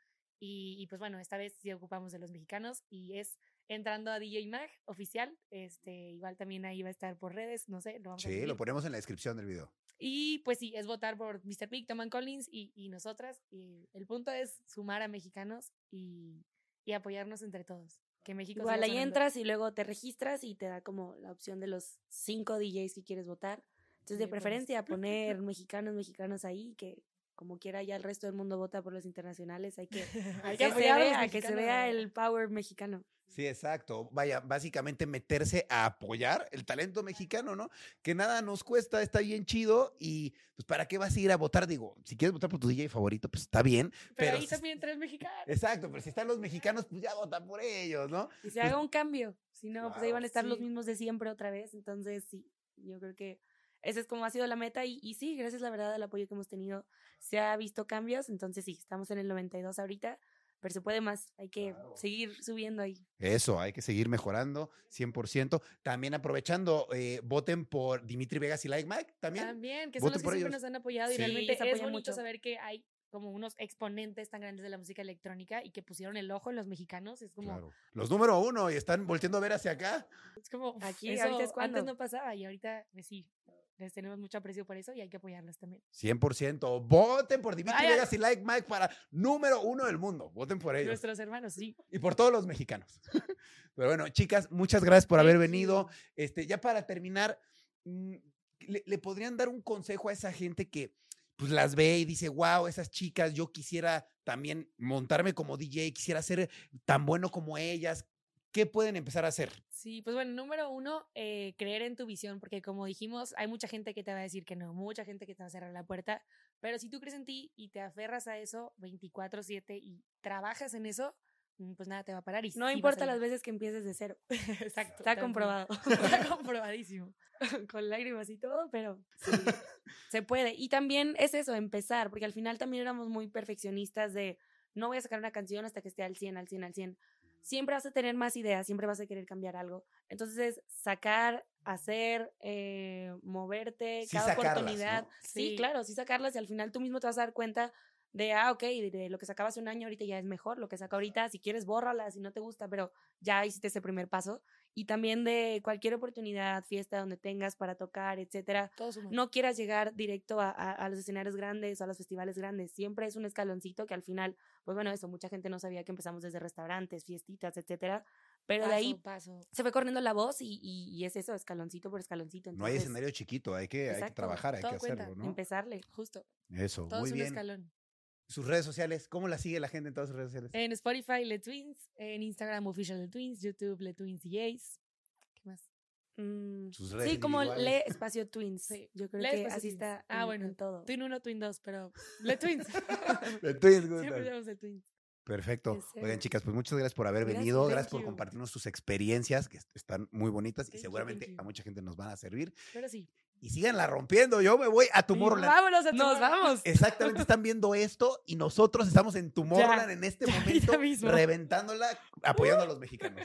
y, y, pues bueno, esta vez sí ocupamos de los mexicanos y es entrando a DJ Mag oficial. Este, igual también ahí va a estar por redes, no sé, lo vamos a
Sí, lo ponemos en la descripción del video.
Y pues sí, es votar por Mr. Big, Toman Collins y, y nosotras. Y el punto es sumar a mexicanos y, y apoyarnos entre todos. Que México
Igual ahí
sonando.
entras y luego te registras y te da como la opción de los cinco DJs que quieres votar. Entonces, de preferencia, poner mexicanos, mexicanos ahí, que como quiera ya el resto del mundo vota por los internacionales, hay que,
Hay
que, se
apoyar a los
vea, que se vea el power mexicano.
Sí, exacto. Vaya, básicamente meterse a apoyar el talento mexicano, ¿no? Que nada nos cuesta, está bien chido y pues ¿para qué vas a ir a votar? Digo, si quieres votar por tu DJ favorito, pues está bien.
Pero,
Pero
ahí
si-
también tres mexicanos.
Exacto, pero si están los mexicanos, pues ya vota por ellos, ¿no?
Y se haga un cambio. Si no, pues ahí van a estar los
sí.
mismos de siempre otra vez. Entonces, sí, yo creo que esa es como ha sido la meta. Y, y sí, gracias la verdad al apoyo que hemos tenido, se ha visto cambios. Entonces, sí, estamos en el 92 ahorita, pero se puede más. Hay que
Claro.
seguir subiendo ahí.
Eso, hay que seguir mejorando, 100%. También aprovechando, eh, voten por Dimitri Vegas y Like Mike, también.
También, que son
Voten
los que siempre
ellos.
nos han apoyado
Sí.
y realmente
se
es
apoyan
bonito
mucho.
saber que hay como unos exponentes tan grandes de la música electrónica y que pusieron el ojo en los mexicanos. Es como,
Claro. Los número uno y están volteando a ver hacia acá.
es como
Aquí,
eso
ahorita es cuando.
antes no pasaba y ahorita pues sí, les tenemos mucho aprecio por eso y hay que apoyarlos también.
100%. Voten por Dimitri. Vegas y Like Mike para número uno del mundo. Voten por ellos.
Nuestros hermanos, sí.
Y por todos los mexicanos. Pero bueno, chicas, muchas gracias por haber venido. Este, ya para terminar, mm, le, le podrían dar un consejo a esa gente que pues las ve y dice, wow, esas chicas, yo quisiera también montarme como DJ, quisiera ser tan bueno como ellas. ¿Qué pueden empezar a hacer?
Sí, pues bueno, número uno, eh, creer en tu visión, porque como dijimos, hay mucha gente que te va a decir que no, mucha gente que te va a cerrar la puerta, pero si tú crees en ti y te aferras a eso 24/7 y trabajas en eso, mm, pues nada te va a parar. Y
No
sí
importa las veces que empieces de cero.
Exacto.
Está comprobado.
Está comprobadísimo.
Con lágrimas y todo, pero sí, se puede. Y también es eso, empezar, porque al final también éramos muy perfeccionistas de no voy a sacar una canción hasta que esté al 100, al 100, al 100. Siempre vas a tener más ideas, siempre vas a querer cambiar algo. Entonces, es sacar, hacer, eh, moverte,
Sí
cada
sacarlas,
oportunidad.
¿no?
Sí,
Sí.
claro, sí sacarlas y al final tú mismo te vas a dar cuenta de, ah, ok, de, de lo que sacaba hace un año ahorita ya es mejor, lo que saca ahorita, si quieres, bórrala, si no te gusta, pero ya hiciste ese primer paso. Y también de cualquier oportunidad, fiesta donde tengas para tocar, etcétera, no quieras llegar directo a, a- a los escenarios grandes o a los festivales grandes. Siempre es un escaloncito que al final, pues bueno, eso, mucha gente no sabía que empezamos desde restaurantes, fiestitas, etcétera. Pero de ahí
paso, paso.
se fue corriendo la voz y, y- y es eso, escaloncito por escaloncito.
No hay
Entonces,
escenario chiquito, hay que, hay que
exacto,
trabajar, hay que
todo cuenta,
hacerlo, ¿no?
Empezarle.
Justo.
Eso,
Todo
muy
es un
bien.
escalón.
Sus redes sociales, ¿cómo la sigue la gente en todas sus redes sociales?
En Spotify, Le Twins. En Instagram, Official Le Twins. YouTube, Le Twins DJs. ¿Qué más?
Mm,
Sus redes
sí, como. Le Espacio Twins.
Sí,
Yo creo
Le
que
Espacio
así
Twins.
está
Ah,
en-
bueno,
en todo.
Twin 1, Twin 2, pero Le Twins.
Le Twins, ¿cómo
Siempre llamamos Le Twins.
Perfecto. Oigan, chicas, pues muchas gracias por haber
Gracias,
venido. Gracias por
you.
compartirnos sus experiencias, que est- están muy bonitas y
Thank
seguramente
you.
a mucha gente nos van a servir.
Pero sí.
Y síganla rompiendo. Yo me voy a Tomorrowland.
Vámonos a
Nos
Tomorrow-
vamos.
Exactamente, están viendo esto y nosotros estamos en Tomorrowland en este
ya,
momento,
ahorita mismo.
reventándola, apoyando a los mexicanos.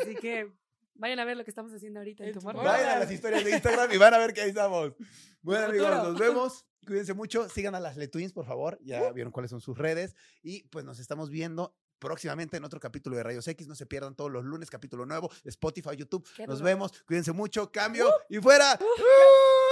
Así que vayan a ver lo que estamos haciendo ahorita en Tomorrowland.
Vayan a las historias de Instagram y van a ver que ahí estamos. Bueno, amigos,
Futuro.
nos vemos. Cuídense mucho. Sigan a las Le Twins, por favor. Ya vieron cuáles son sus redes. Y pues nos estamos viendo próximamente en otro capítulo de Rayos X. No se pierdan todos los lunes, capítulo nuevo, Spotify, YouTube.
Qué
Nos vemos. Cuídense mucho. Cambio y fuera.
Go.